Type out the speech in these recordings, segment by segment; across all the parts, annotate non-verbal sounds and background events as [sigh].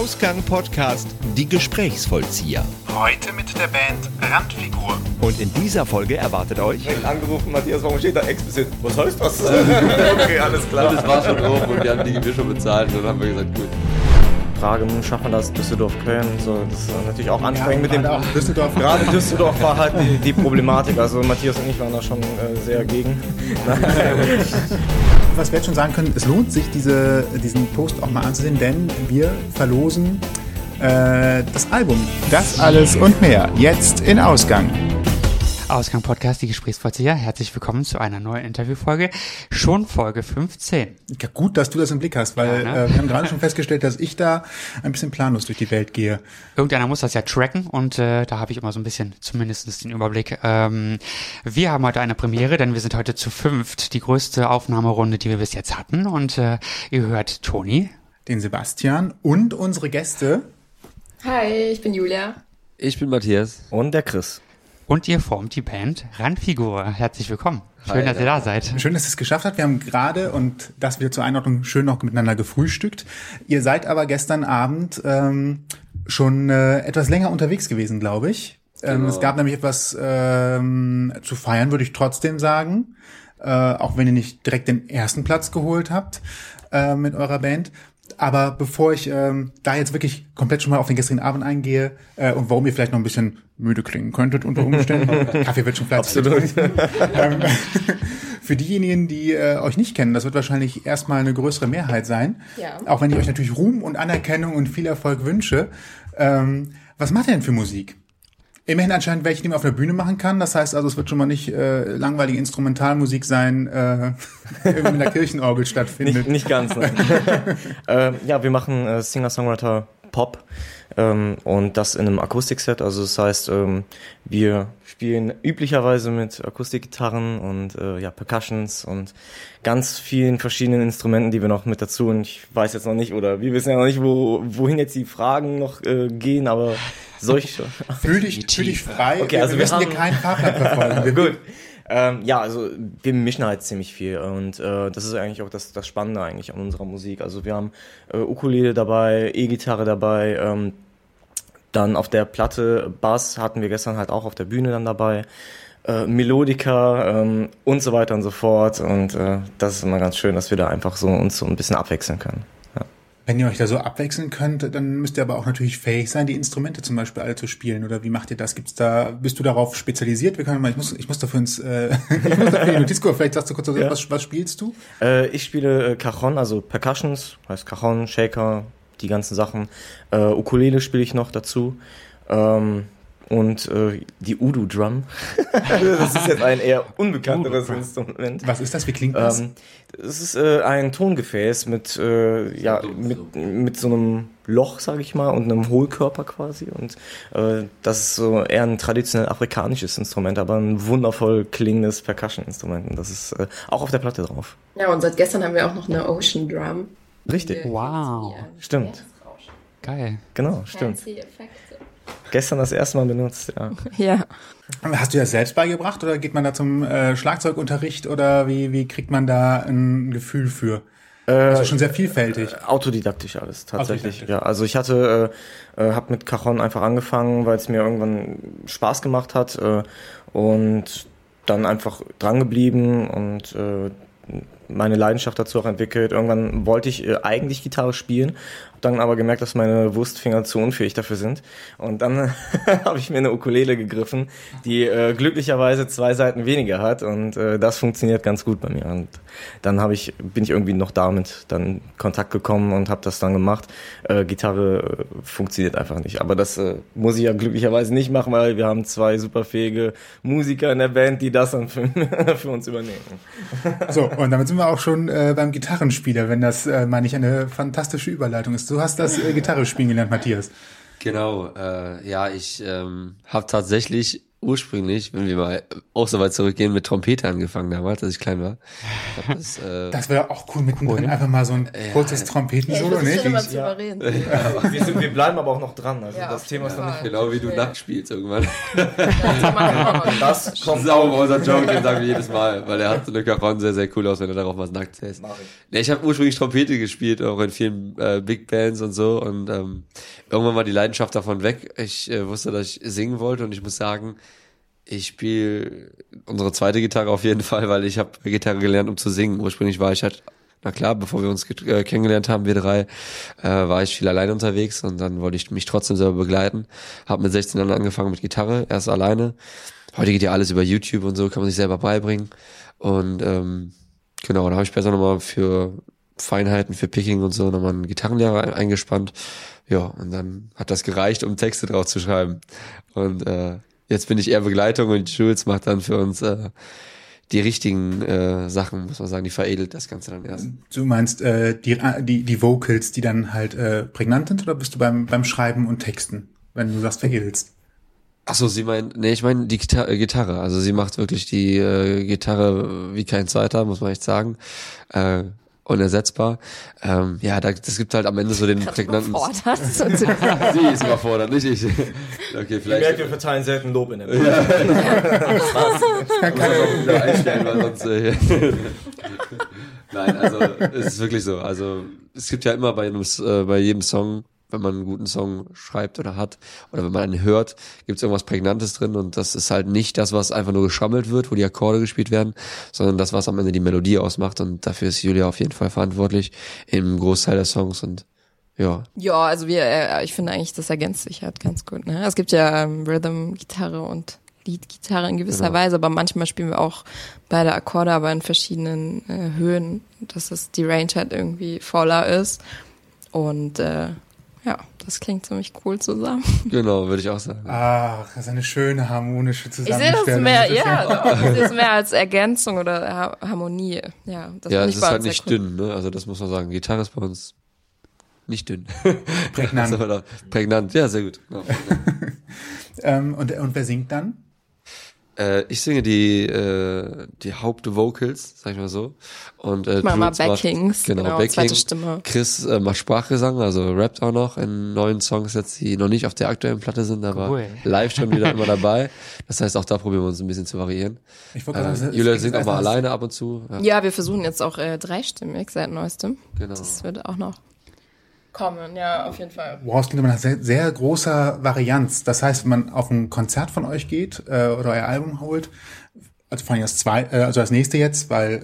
Ausgang Podcast Die Gesprächsvollzieher. Heute mit der Band Randfigur. Und in dieser Folge erwartet euch angerufen, Matthias, warum steht da explizit? Was heißt das? [laughs] okay, alles klar. Das war schon drauf und wir haben die Gebühr schon bezahlt und dann haben wir gesagt, gut. Frage, schafft man das Düsseldorf-Köln? So, das ist natürlich auch anstrengend mit dem. Düsseldorf. Gerade Düsseldorf war halt die, die Problematik. Also Matthias und ich waren da schon äh, sehr gegen. [laughs] [laughs] Was wir jetzt schon sagen können, es lohnt sich, diese, diesen Post auch mal anzusehen, denn wir verlosen äh, das Album. Das alles und mehr. Jetzt in Ausgang. Ausgang Podcast, die Gesprächsvollzieher. Herzlich willkommen zu einer neuen Interviewfolge. Schon Folge 15. Ja, gut, dass du das im Blick hast, weil Ja, ne? äh, wir haben gerade schon festgestellt, dass ich da ein bisschen planlos durch die Welt gehe. Irgendeiner muss das ja tracken und äh, da habe ich immer so ein bisschen zumindest den Überblick. Ähm, wir haben heute eine Premiere, denn wir sind heute zu fünft. Die größte Aufnahmerunde, die wir bis jetzt hatten. Und äh, ihr hört Toni. Den Sebastian und unsere Gäste. Hi, ich bin Julia. Ich bin Matthias. Und der Chris. Und ihr formt die Band Randfigur. Herzlich willkommen. Schön, Hi, dass ihr da seid. Schön, dass ihr es geschafft habt. Wir haben gerade, und das wieder zur Einordnung, schön noch miteinander gefrühstückt. Ihr seid aber gestern Abend ähm, schon äh, etwas länger unterwegs gewesen, glaube ich. Ähm, Genau. es gab nämlich etwas ähm, zu feiern, würde ich trotzdem sagen. Äh, auch wenn ihr nicht direkt den ersten Platz geholt habt äh, mit eurer Band. Aber bevor ich ähm, da jetzt wirklich komplett schon mal auf den gestrigen Abend eingehe äh, und warum ihr vielleicht noch ein bisschen müde klingen könntet unter Umständen. [laughs] Kaffee wird schon fleißig. [laughs] Ähm, [laughs] Für diejenigen, die äh, euch nicht kennen, das wird wahrscheinlich erstmal eine größere Mehrheit sein. Ja. Auch wenn ich euch natürlich Ruhm und Anerkennung und viel Erfolg wünsche. Ähm, was macht ihr denn für Musik? Immerhin anscheinend welche, die man auf der Bühne machen kann. Das heißt also, es wird schon mal nicht äh, langweilige Instrumentalmusik sein, äh, [laughs] irgendwie mit der Kirchenorgel stattfindet. Nicht, nicht ganz. Ne? [laughs] ähm, ja, wir machen äh, Singer-Songwriter Pop ähm, und das in einem Akustikset. Also das heißt, ähm, wir spielen üblicherweise mit Akustikgitarren und äh, ja, Percussions und ganz vielen verschiedenen Instrumenten, die wir noch mit dazu. Und ich weiß jetzt noch nicht, oder wir wissen ja noch nicht, wo, wohin jetzt die Fragen noch äh, gehen, aber solche. [laughs] Fühl dich, fühl dich frei. Okay, also wir wir müssen dir haben- keinen Fahrplan verfolgen. [laughs] Wir, Gut. Ähm, ja, also wir mischen halt ziemlich viel und äh, das ist eigentlich auch das, das Spannende eigentlich an unserer Musik. Also wir haben äh, Ukulele dabei, E-Gitarre dabei, ähm, dann auf der Platte Bass hatten wir gestern halt auch auf der Bühne dann dabei, äh, Melodika ähm, und so weiter und so fort und äh, das ist immer ganz schön, dass wir da einfach so uns so ein bisschen abwechseln können. Wenn ihr euch da so abwechseln könnt, dann müsst ihr aber auch natürlich fähig sein, die Instrumente zum Beispiel alle zu spielen. Oder wie macht ihr das? Gibt's da, bist du darauf spezialisiert? Wir können mal, ich muss, ich muss dafür ins, äh, [laughs] ich muss dafür in gucken. Vielleicht sagst du kurz, Ja. was, was spielst du? Äh, ich spiele äh, Cajon, also Percussions, heißt Cajon, Shaker, die ganzen Sachen. Äh, Ukulele spiele ich noch dazu. Ähm, und äh, die Udu-Drum. [laughs] das ist jetzt ein eher unbekannteres Instrument. Was ist das? Wie klingt das? Ähm, es ist äh, ein Tongefäß mit, äh, ja, mit, mit so einem Loch, sage ich mal, und einem Hohlkörper quasi. Und äh, das ist so eher ein traditionell afrikanisches Instrument, aber ein wundervoll klingendes Percussion-Instrument. Und das ist äh, auch auf der Platte drauf. Ja, und seit gestern haben wir auch noch eine Ocean Drum. Richtig. Wow. Stimmt. Geil. Genau, stimmt. Fancy. Gestern das erste Mal benutzt, ja. [laughs] Ja. Hast du das selbst beigebracht oder geht man da zum äh, Schlagzeugunterricht oder wie, wie kriegt man da ein Gefühl für? Also schon sehr vielfältig. Autodidaktisch alles, tatsächlich. Autodidaktisch. Ja, also ich hatte, äh, äh, habe mit Cajon einfach angefangen, weil es mir irgendwann Spaß gemacht hat äh, und dann einfach drangeblieben und äh, meine Leidenschaft dazu auch entwickelt. Irgendwann wollte ich äh, eigentlich Gitarre spielen, dann aber gemerkt, dass meine Wurstfinger zu unfähig dafür sind. Und dann [laughs] habe ich mir eine Ukulele gegriffen, die äh, glücklicherweise zwei Seiten weniger hat und äh, das funktioniert ganz gut bei mir. Und dann habe ich, bin ich irgendwie noch damit dann in Kontakt gekommen und habe das dann gemacht. Äh, Gitarre äh, funktioniert einfach nicht. Aber das äh, muss ich ja glücklicherweise nicht machen, weil wir haben zwei superfähige Musiker in der Band, die das dann für, [laughs] für uns übernehmen. So, und damit sind wir auch schon äh, beim Gitarrenspieler, wenn das, meine ich, eine fantastische Überleitung ist. Du hast das äh, Gitarre spielen gelernt, Matthias. Genau, äh, ja, ich ähm, habe tatsächlich ursprünglich, wenn wir mal auch so weit zurückgehen, mit Trompete angefangen damals, als ich klein war. Ich hab Das, äh, Das wäre auch cool mittendrin, einfach mal so ein kurzes Trompetensolo, nicht? immer souverän. Wir, sind, wir bleiben aber auch noch dran. Also Ja, das Thema ist noch nicht. Genau wie du nackt spielst irgendwann. Das Das kommt immer unser Joke, den sagen wir jedes Mal, weil er hat so eine Cajon sehr, sehr cool aus, wenn er darauf was nackt ist. Ich. Nee, ich habe ursprünglich Trompete gespielt, auch in vielen äh, Big Bands und so. Und ähm, irgendwann war die Leidenschaft davon weg. Ich äh, wusste, dass ich singen wollte und ich muss sagen, ich spiele unsere zweite Gitarre auf jeden Fall, weil ich habe Gitarre gelernt, um zu singen. Ursprünglich war ich halt, na klar, bevor wir uns äh, kennengelernt haben, wir drei, äh, war ich viel alleine unterwegs und dann wollte ich mich trotzdem selber begleiten. Habe mit 16 Jahren angefangen mit Gitarre, erst alleine. Heute geht ja alles über YouTube und so, kann man sich selber beibringen. Und ähm, genau, da habe ich besser nochmal für Feinheiten, für Picking und so nochmal einen Gitarrenlehrer ein- eingespannt. Ja, und dann hat das gereicht, um Texte drauf zu schreiben. Und äh, jetzt bin ich eher Begleitung und Jules macht dann für uns äh, die richtigen äh, Sachen, muss man sagen, die veredelt das Ganze dann erst. Du meinst äh, die, die, die Vocals, die dann halt äh, prägnant sind, oder bist du beim, beim Schreiben und Texten, wenn du sagst, veredelst? Ach so, sie meint, nee, ich meine die Gita äh, Gitarre. Also sie macht wirklich die äh, Gitarre wie kein zweiter, muss man echt sagen. Äh, unersetzbar. Ähm, ja, da, das gibt halt am Ende so den prägnanten. [laughs] Sie ist überfordert, nicht ich. Okay, Ihr merkt, vielleicht. wir verteilen selten Lob in der muss man auch wieder einstellen, weil sonst. Äh, [laughs] Nein, also es ist wirklich so. Also es gibt ja immer bei, einem, äh, bei jedem Song, wenn man einen guten Song schreibt oder hat, oder wenn man einen hört, gibt es irgendwas Prägnantes drin und das ist halt nicht das, was einfach nur geschammelt wird, wo die Akkorde gespielt werden, sondern das, was am Ende die Melodie ausmacht und dafür ist Julia auf jeden Fall verantwortlich im Großteil der Songs und ja. Ja, also wir, äh, ich finde eigentlich, das ergänzt sich halt ganz gut. Ne? Es gibt ja ähm, Rhythm-Gitarre und Lead-Gitarre in gewisser Genau. Weise, aber manchmal spielen wir auch beide Akkorde, aber in verschiedenen äh, Höhen, dass es die Range halt irgendwie voller ist. Und äh, ja, das klingt ziemlich cool zusammen. [laughs] Genau, würde ich auch sagen. Ach, das ist eine schöne harmonische Ich sehe das Zusammenstellung. mehr, Das ist ja, doch, ich sehe es mehr als Ergänzung oder ha Harmonie. Ja, das ja, es ist halt nicht cool. dünn, ne? Also das muss man sagen. Gitarre ist bei uns nicht dünn. Prägnant. Das [laughs] Prägnant, ja, sehr gut. [laughs] Genau. Ähm, und, und wer singt dann? Äh, ich singe die, äh, die Hauptvocals, sag ich mal so. Und äh, macht- Backings, genau, genau, Backing. zweite Stimme. Chris äh, macht Sprachgesang, also rappt auch noch in neuen Songs jetzt, die noch nicht auf der aktuellen Platte sind, aber Cool. live schon wieder [laughs] immer dabei. Das heißt, auch da probieren wir uns ein bisschen zu variieren. Ich Äh, sagen, Julia singt auch mal alleine ab und zu. Ja, Ja, wir versuchen jetzt auch äh, dreistimmig seit neuestem. genau. Das wird auch noch kommen, ja, auf jeden Fall. Wow, es klingt nach sehr, sehr großer Varianz. Das heißt, wenn man auf ein Konzert von euch geht äh, oder euer Album holt, also vor allem das zwei, äh, also das nächste jetzt, weil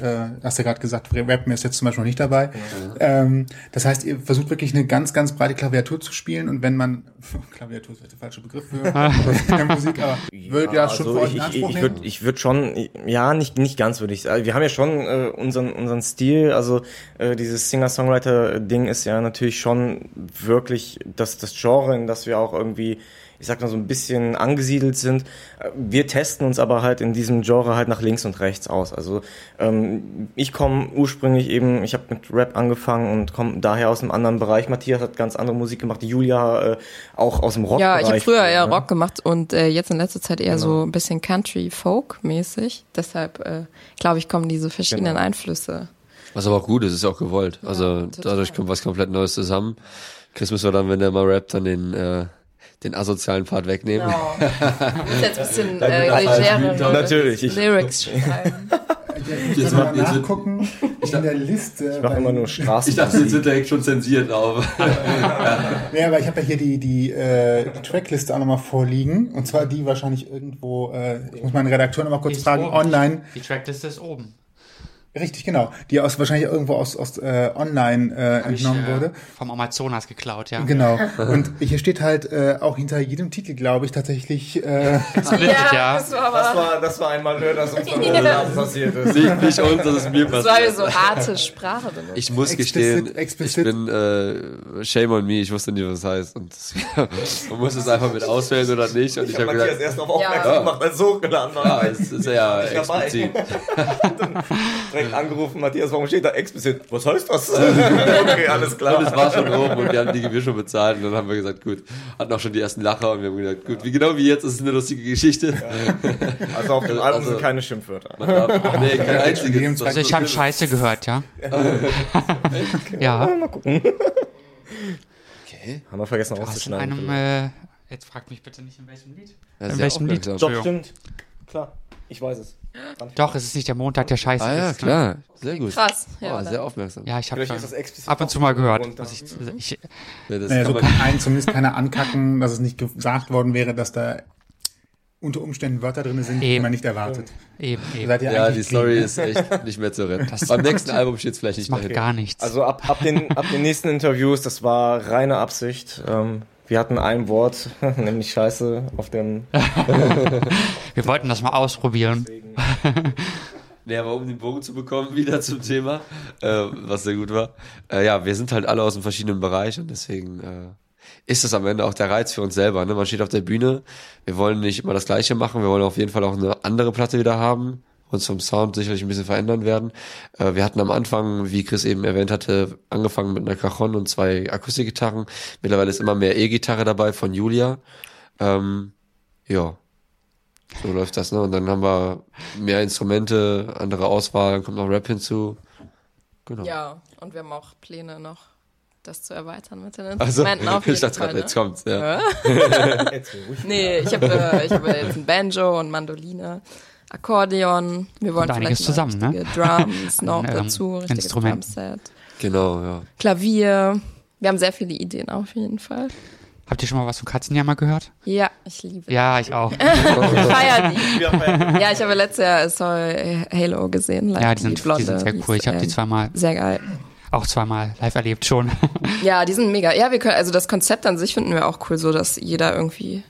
äh, hast ja gerade gesagt, Rappen ist jetzt zum Beispiel noch nicht dabei. Ähm, das heißt, ihr versucht wirklich eine ganz, ganz breite Klaviatur zu spielen und wenn man [laughs] Klaviatur ist vielleicht der falsche Begriff für [laughs] der Musik, aber würdet ihr das schon also ich, ich, ich würde ich würd schon, ja, nicht, nicht ganz würde ich sagen. Wir haben ja schon äh, unseren, unseren Stil, also äh, dieses Singer-Songwriter-Ding ist ja natürlich schon wirklich das, das Genre, in das wir auch irgendwie, ich sag mal so ein bisschen angesiedelt sind. Äh, Wir testen uns aber halt in diesem Genre halt nach links und rechts aus. Also ähm, ich komme ursprünglich eben, ich habe mit Rap angefangen und komme daher aus einem anderen Bereich. Matthias hat ganz andere Musik gemacht, Julia äh, auch aus dem Ja, Rockbereich. ich habe früher eher ne? Rock gemacht und äh, jetzt in letzter Zeit eher so ein bisschen Country-Folk-mäßig. Deshalb äh, glaube ich, kommen diese verschiedenen Genau. Einflüsse. Was aber auch gut ist, ist auch gewollt. also total. dadurch kommt was komplett Neues zusammen. Chris müssen wir dann, wenn der mal rappt, dann den, äh, den asozialen Part wegnehmen. Genau. [laughs] Ich muss jetzt ein bisschen äh, legerere Natürlich, ich- Lyrics [laughs] schreiben. Ich muss mal nachgucken in der Liste. Ich mache immer nur Straßen. [laughs] Ich dachte, jetzt sind direkt schon zensiert auf. Ja, aber ich habe ja hier die, die, äh, die Trackliste auch nochmal vorliegen. Und zwar die wahrscheinlich irgendwo, äh, ich muss meinen Redakteur nochmal kurz fragen, oben. online. Die Trackliste ist oben. Richtig, genau. Die aus wahrscheinlich irgendwo aus, aus äh, online äh, Hab ich, entnommen äh, wurde. Vom Amazonas geklaut, ja. Genau. [laughs] Und hier steht halt äh, auch hinter jedem Titel, glaube ich, tatsächlich. Äh, [laughs] Splittet, ja. das war Das aber war, das war einmal nur, dass uns dann [laughs] passiert ist. nicht, nicht uns, das ist mir das war passiert. so harte Sprache benutzt. Ich muss Explicit, gestehen, explicit. ich bin äh, shame on me, ich wusste nicht, was das heißt. Und das, man muss es einfach mit auswählen oder nicht. Und ich, Ich habe habe Matthias gesagt, erst auf aufmerksam Ja. gemacht, als es hochgeladen war. ja, es ist ja explizit. Direkt angerufen, Matthias, warum steht da explizit? Was heißt das? [laughs] okay, alles klar. Und es war schon oben und wir haben die Gebühr schon bezahlt und dann haben wir gesagt, gut, hatten auch schon die ersten Lacher und wir haben gesagt, gut, wie genau wie jetzt, ist es eine lustige Geschichte. Also auf dem Album Also- sind keine Schimpfwörter. [laughs] nee, kein einziges. Also ich habe Scheiße gehört, [laughs] ja. ja, Mal gucken. Okay. Haben wir vergessen rauszuschneiden. einem, äh, jetzt fragt mich bitte nicht in welchem Lied. Ja, In welchem Lied? Doch, Entschuldigung. stimmt. Klar, ich weiß es. Doch, es ist nicht der Montag, der Scheiße Ah ja, ist. ne? klar. Sehr gut. Krass. Oh, Ja, sehr aufmerksam. Ja, ich habe ab und zu mal gehört. Muss ich, ich, Ja, das Naja, so kann einen zumindest keiner ankacken, dass es nicht gesagt worden wäre, dass da unter Umständen Wörter drin sind, die Eben. man nicht erwartet. eben, Ihr eben. seid ja, ja, die Story clean, ist echt nicht mehr zu retten. Beim nächsten Album steht es vielleicht nicht Das macht mehr. gar nichts. Also ab, ab, den, ab den nächsten Interviews, das war reine Absicht. Ähm, wir hatten ein Wort, [laughs] nämlich Scheiße, auf dem. [laughs] Wir wollten das mal ausprobieren. [laughs] Nee, aber um den Bogen zu bekommen, wieder zum Thema, äh, was sehr gut war. Äh, ja, wir sind halt alle aus einem verschiedenen Bereich und deswegen äh, ist das am Ende auch der Reiz für uns selber. Ne? Man steht auf der Bühne, wir wollen nicht immer das Gleiche machen, wir wollen auf jeden Fall auch eine andere Platte wieder haben, uns vom Sound sicherlich ein bisschen verändern werden. Äh, wir hatten am Anfang, wie Chris eben erwähnt hatte, angefangen mit einer Cajon und zwei Akustikgitarren. Mittlerweile ist immer mehr E-Gitarre dabei von Julia. Ähm, ja, so läuft das, ne? Und dann haben wir mehr Instrumente, andere Auswahl, dann kommt noch Rap hinzu. Genau. Ja, und wir haben auch Pläne noch, das zu erweitern mit den Also, Instrumenten auf [laughs] jeden ich dachte Fall. gerade, Ne? jetzt kommt's, ja. [laughs] [laughs] Ruhig. Nee, ich habe äh, ich hab jetzt ein Banjo und Mandoline, Akkordeon. Wir wollen vielleicht zusammen, ne? Drums [laughs] noch ähm, dazu, richtiges Instrumenten. Drumset. Genau, ja. Klavier. Wir haben sehr viele Ideen auf jeden Fall. Habt ihr schon mal was von Katzenjammer gehört? Ja, ich liebe. Ja, ich auch. [laughs] Feier [laughs] die. Ja, ich habe letztes Jahr Soul Halo gesehen. live, Ja, die sind, die Blonde, sind sehr die cool. Ich habe die zweimal, Sehr geil. auch zweimal live erlebt schon. Ja, die sind mega. Ja, wir können, also das Konzept an sich finden wir auch cool, so dass jeder irgendwie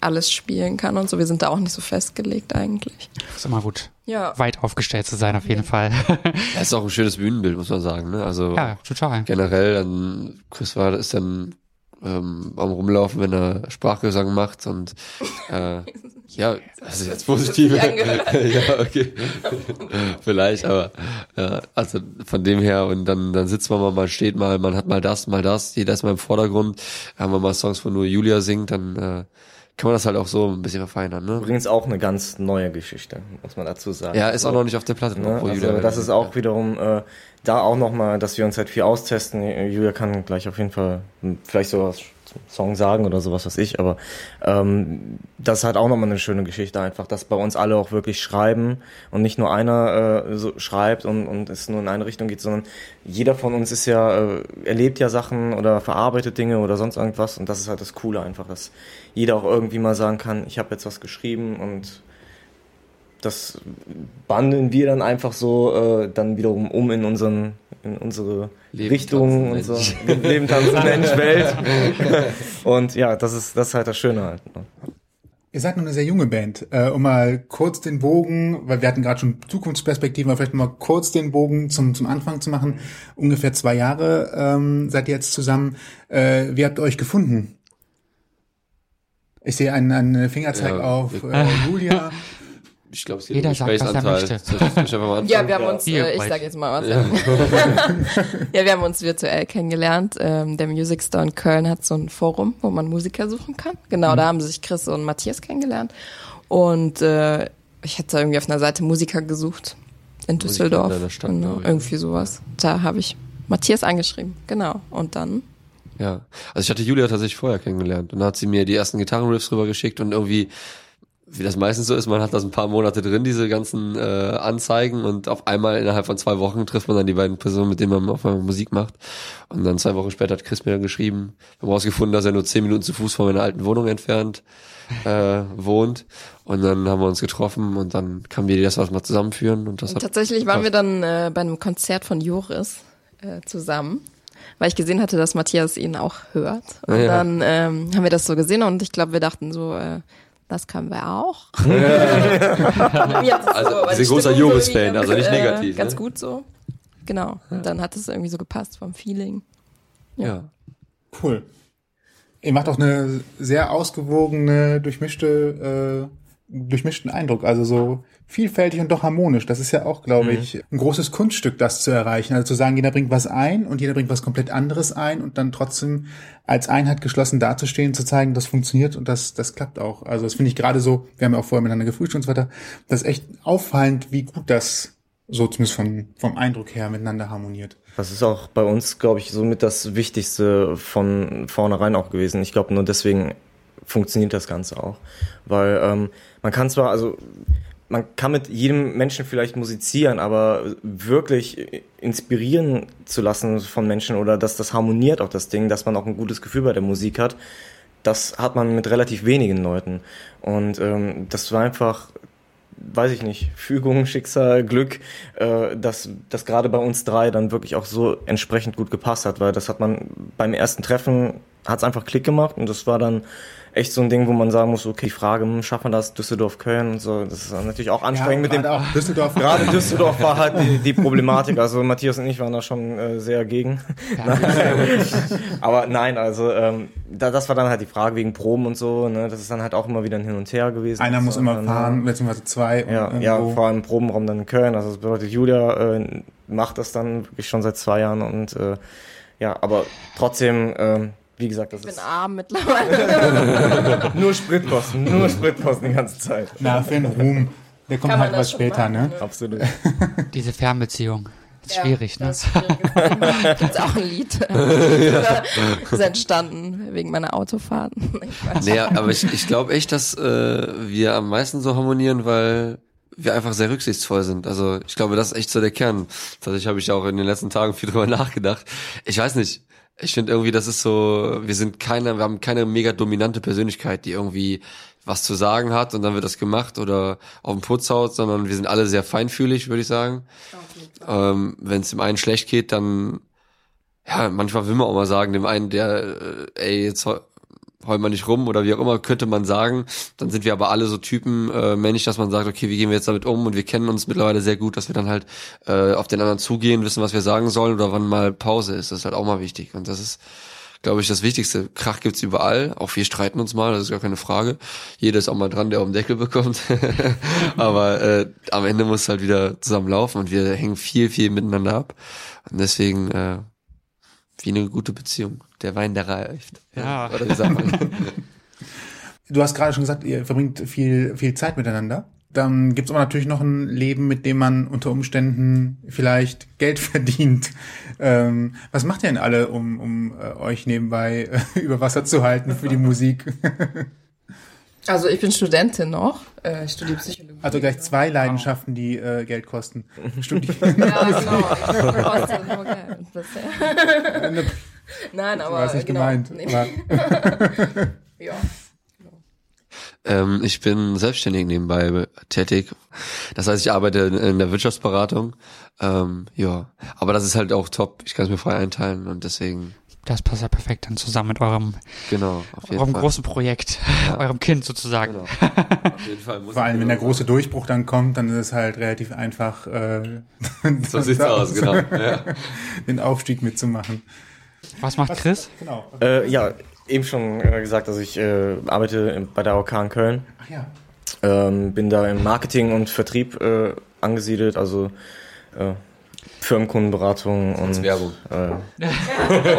alles spielen kann und so. Wir sind da auch nicht so festgelegt eigentlich. ist immer gut, Ja. weit aufgestellt zu sein, auf jeden Fall. [laughs] Das ist auch ein schönes Bühnenbild, muss man sagen, ne? Also ja, total. generell, dann Chris war ist dann ähm, am rumlaufen, wenn er Sprachgesang macht und äh, [laughs] ja, also jetzt positiv. sich angehört. [laughs] ja, okay. Vielleicht, aber ja, also von dem her und dann dann sitzt man mal, mal steht mal, man hat mal das, mal das, jeder ist mal im Vordergrund. Haben wir mal Songs, wo nur Julia singt, dann äh, kann man das halt auch so ein bisschen verfeinern, ne? Übrigens auch eine ganz neue Geschichte, muss man dazu sagen. Ja, ist auch Also, noch nicht auf der Platte. Ne? Also Julia das ist auch wiederum äh, da auch nochmal, dass wir uns halt viel austesten. Julia kann gleich auf jeden Fall hm, vielleicht sowas Song sagen oder sowas weiß ich, aber ähm, das halt auch nochmal eine schöne Geschichte einfach, dass bei uns alle auch wirklich schreiben und nicht nur einer äh, so schreibt und, und es nur in eine Richtung geht, sondern jeder von uns ist ja, äh, erlebt ja Sachen oder verarbeitet Dinge oder sonst irgendwas und das ist halt das Coole einfach, dass jeder auch irgendwie mal sagen kann, ich habe jetzt was geschrieben und das bandeln wir dann einfach so äh, dann wiederum um in unseren in unsere Leben Richtung tanzen, und so Mensch. [laughs] Leben tanzen [laughs] Mensch Welt [laughs] und ja das ist das ist halt das Schöne halt ne? Ihr seid nur eine sehr junge Band. Äh, um mal kurz den Bogen, weil wir hatten gerade schon Zukunftsperspektiven, aber vielleicht mal kurz den Bogen zum, zum Anfang zu machen. Ungefähr zwei Jahre ähm, seid ihr jetzt zusammen. Äh, wie habt ihr euch gefunden? Ich sehe einen, einen Fingerzeig Ja, auf äh, Julia. Ich glaube, es geht Jeder um sagt, was er möchte. Ja, anfangen? wir haben uns, äh, ich sage jetzt mal was. Ja. [laughs] ja, wir haben uns virtuell kennengelernt. Ähm, der Music Store in Köln hat so ein Forum, wo man Musiker suchen kann. Genau, da haben sich Chris und Matthias kennengelernt. Und äh, ich hatte irgendwie auf einer Seite Musiker gesucht in Düsseldorf. in Stadt, genau, irgendwie sowas. Da habe ich Matthias angeschrieben. Genau. Und dann Ja, also ich hatte Julia tatsächlich vorher kennengelernt und dann hat sie mir die ersten Gitarrenriffs rübergeschickt und irgendwie, wie das meistens so ist, man hat das ein paar Monate drin, diese ganzen äh, Anzeigen und auf einmal innerhalb von zwei Wochen trifft man dann die beiden Personen, mit denen man auf einmal Musik macht und dann zwei Wochen später hat Chris mir dann geschrieben, wir haben rausgefunden, dass er nur zehn Minuten zu Fuß von meiner alten Wohnung entfernt äh, wohnt und dann haben wir uns getroffen und dann kam die Idee, dass wir das mal zusammenführen und das Und hat tatsächlich waren wir dann äh, bei einem Konzert von Joris äh, zusammen, weil ich gesehen hatte, dass Matthias ihn auch hört. Und Ja. dann ähm, haben wir das so gesehen und ich glaube, wir dachten so, äh, das können wir auch. [laughs] Es Also, die sind großer irgendwie also nicht ganz, negativ, Äh, ganz ne? gut so. Genau. Und dann hat es irgendwie so gepasst vom Feeling. ja. Cool. Ihr macht auch eine sehr ausgewogene, durchmischte durchmischten Eindruck. Also so vielfältig und doch harmonisch. Das ist ja auch, glaube ich, ein großes Kunststück, das zu erreichen. Also zu sagen, jeder bringt was ein und jeder bringt was komplett anderes ein und dann trotzdem als Einheit geschlossen dazustehen, zu zeigen, das funktioniert und das, das klappt auch. Also das finde ich gerade so, wir haben ja auch vorher miteinander gefrühstückt und so weiter, das ist echt auffallend, wie gut das so zumindest von, vom Eindruck her miteinander harmoniert. Das ist auch bei uns, glaube ich, somit das Wichtigste von vornherein auch gewesen. Ich glaube, nur deswegen funktioniert das Ganze auch. Weil ähm, man kann zwar, also man kann mit jedem Menschen vielleicht musizieren, aber wirklich inspirieren zu lassen von Menschen oder dass das harmoniert auch das Ding, dass man auch ein gutes Gefühl bei der Musik hat, das hat man mit relativ wenigen Leuten. Und ähm, das war einfach, weiß ich nicht, Fügung, [laughs] Schicksal, Glück, äh, dass das gerade bei uns drei dann wirklich auch so entsprechend gut gepasst hat, weil das hat man beim ersten Treffen hat es einfach Klick gemacht und das war dann echt so ein Ding, wo man sagen muss, okay, die Frage, hm, schafft man das, Düsseldorf, Köln und so, das ist natürlich auch anstrengend mit dem, gerade auch Düsseldorf. gerade Düsseldorf war halt die, die Problematik, also Matthias und ich waren da schon äh, sehr gegen. [laughs] Aber nein, also ähm, da, das war dann halt die Frage wegen Proben und so, ne, das ist dann halt auch immer wieder ein Hin und Her gewesen. Einer muss So, immer dann, fahren, beziehungsweise zwei. Ja, ja, vor allem im Probenraum dann in Köln. Also das bedeutet, Julia äh, macht das dann wirklich schon seit zwei Jahren und äh, ja, aber trotzdem, ähm, wie gesagt, das Ich bin ist arm mittlerweile. [laughs] nur Spritkosten, nur Spritkosten die ganze Zeit. Na, für den Ruhm. Der kommt halt was später, machen, ne? Absolut. [laughs] Diese Fernbeziehung. Ist Ja, schwierig, ne? Das ist schwierig. [laughs] Gibt's auch ein Lied. Das ist entstanden wegen meiner Autofahrten. Ich weiß. Nee, aber ich, ich glaube echt, dass äh, wir am meisten so harmonieren, weil wir einfach sehr rücksichtsvoll sind. Also ich glaube, das ist echt so der Kern. Tatsächlich habe ich auch in den letzten Tagen viel drüber nachgedacht. Ich weiß nicht. Ich finde irgendwie, das ist so, wir sind keine, wir haben keine mega dominante Persönlichkeit, die irgendwie was zu sagen hat und dann wird das gemacht oder auf den Putz haut, sondern wir sind alle sehr feinfühlig, würde ich sagen. Ähm, Wenn es dem einen schlecht geht, dann ja, manchmal will man auch mal sagen, dem einen, der, äh, ey, jetzt heu- heul mal nicht rum oder wie auch immer, könnte man sagen. Dann sind wir aber alle so Typen äh, männlich, dass man sagt, okay, wie gehen wir jetzt damit um? Und wir kennen uns mittlerweile sehr gut, dass wir dann halt äh, auf den anderen zugehen, wissen, was wir sagen sollen oder wann mal Pause ist. Das ist halt auch mal wichtig. Und das ist, glaube ich, das Wichtigste. Krach gibt's überall. Auch wir streiten uns mal, das ist gar keine Frage. Jeder ist auch mal dran, der auf den Deckel bekommt. [laughs] aber äh, am Ende muss es halt wieder zusammen laufen und wir hängen viel, viel miteinander ab. Und deswegen äh, wie eine gute Beziehung. Der Wein, der reift. Ja. Oder? [laughs] Du hast gerade schon gesagt, ihr verbringt viel, viel Zeit miteinander. Dann gibt's aber natürlich noch ein Leben, mit dem man unter Umständen vielleicht Geld [laughs] verdient. Ähm, was macht ihr denn alle, um, um äh, euch nebenbei äh, über Wasser zu halten für die Musik? [laughs] Also ich bin Studentin noch. Äh, ich studiere Psychologie. Also gleich zwei Leidenschaften, die äh, Geld kosten. Studi Ja, genau. Ich koste nur Geld bisher. [laughs] Nein, aber weiß nicht genau. gemeint. Nee. Aber [laughs] Ja. ähm, ich bin selbstständig nebenbei tätig. Das heißt, ich arbeite in- der Wirtschaftsberatung. Ähm, ja, aber das ist halt auch top. Ich kann es mir frei einteilen und deswegen, Das passt ja perfekt dann zusammen mit eurem, genau, auf jeden eurem Fall. großen Projekt, eurem Kind sozusagen. Genau. [laughs] Auf jeden Fall. muss vor allem, wenn der große Durchbruch dann kommt, dann ist es halt relativ einfach, äh, So sieht's aus, genau. Ja. den Aufstieg mitzumachen. Was macht Chris? Genau. Äh, ja, eben schon äh, gesagt, also ich äh, arbeite in, bei der OK in Köln. Ach ja. Ähm, bin da im Marketing und Vertrieb äh, angesiedelt, also äh, Firmenkundenberatung und, Werbung. äh,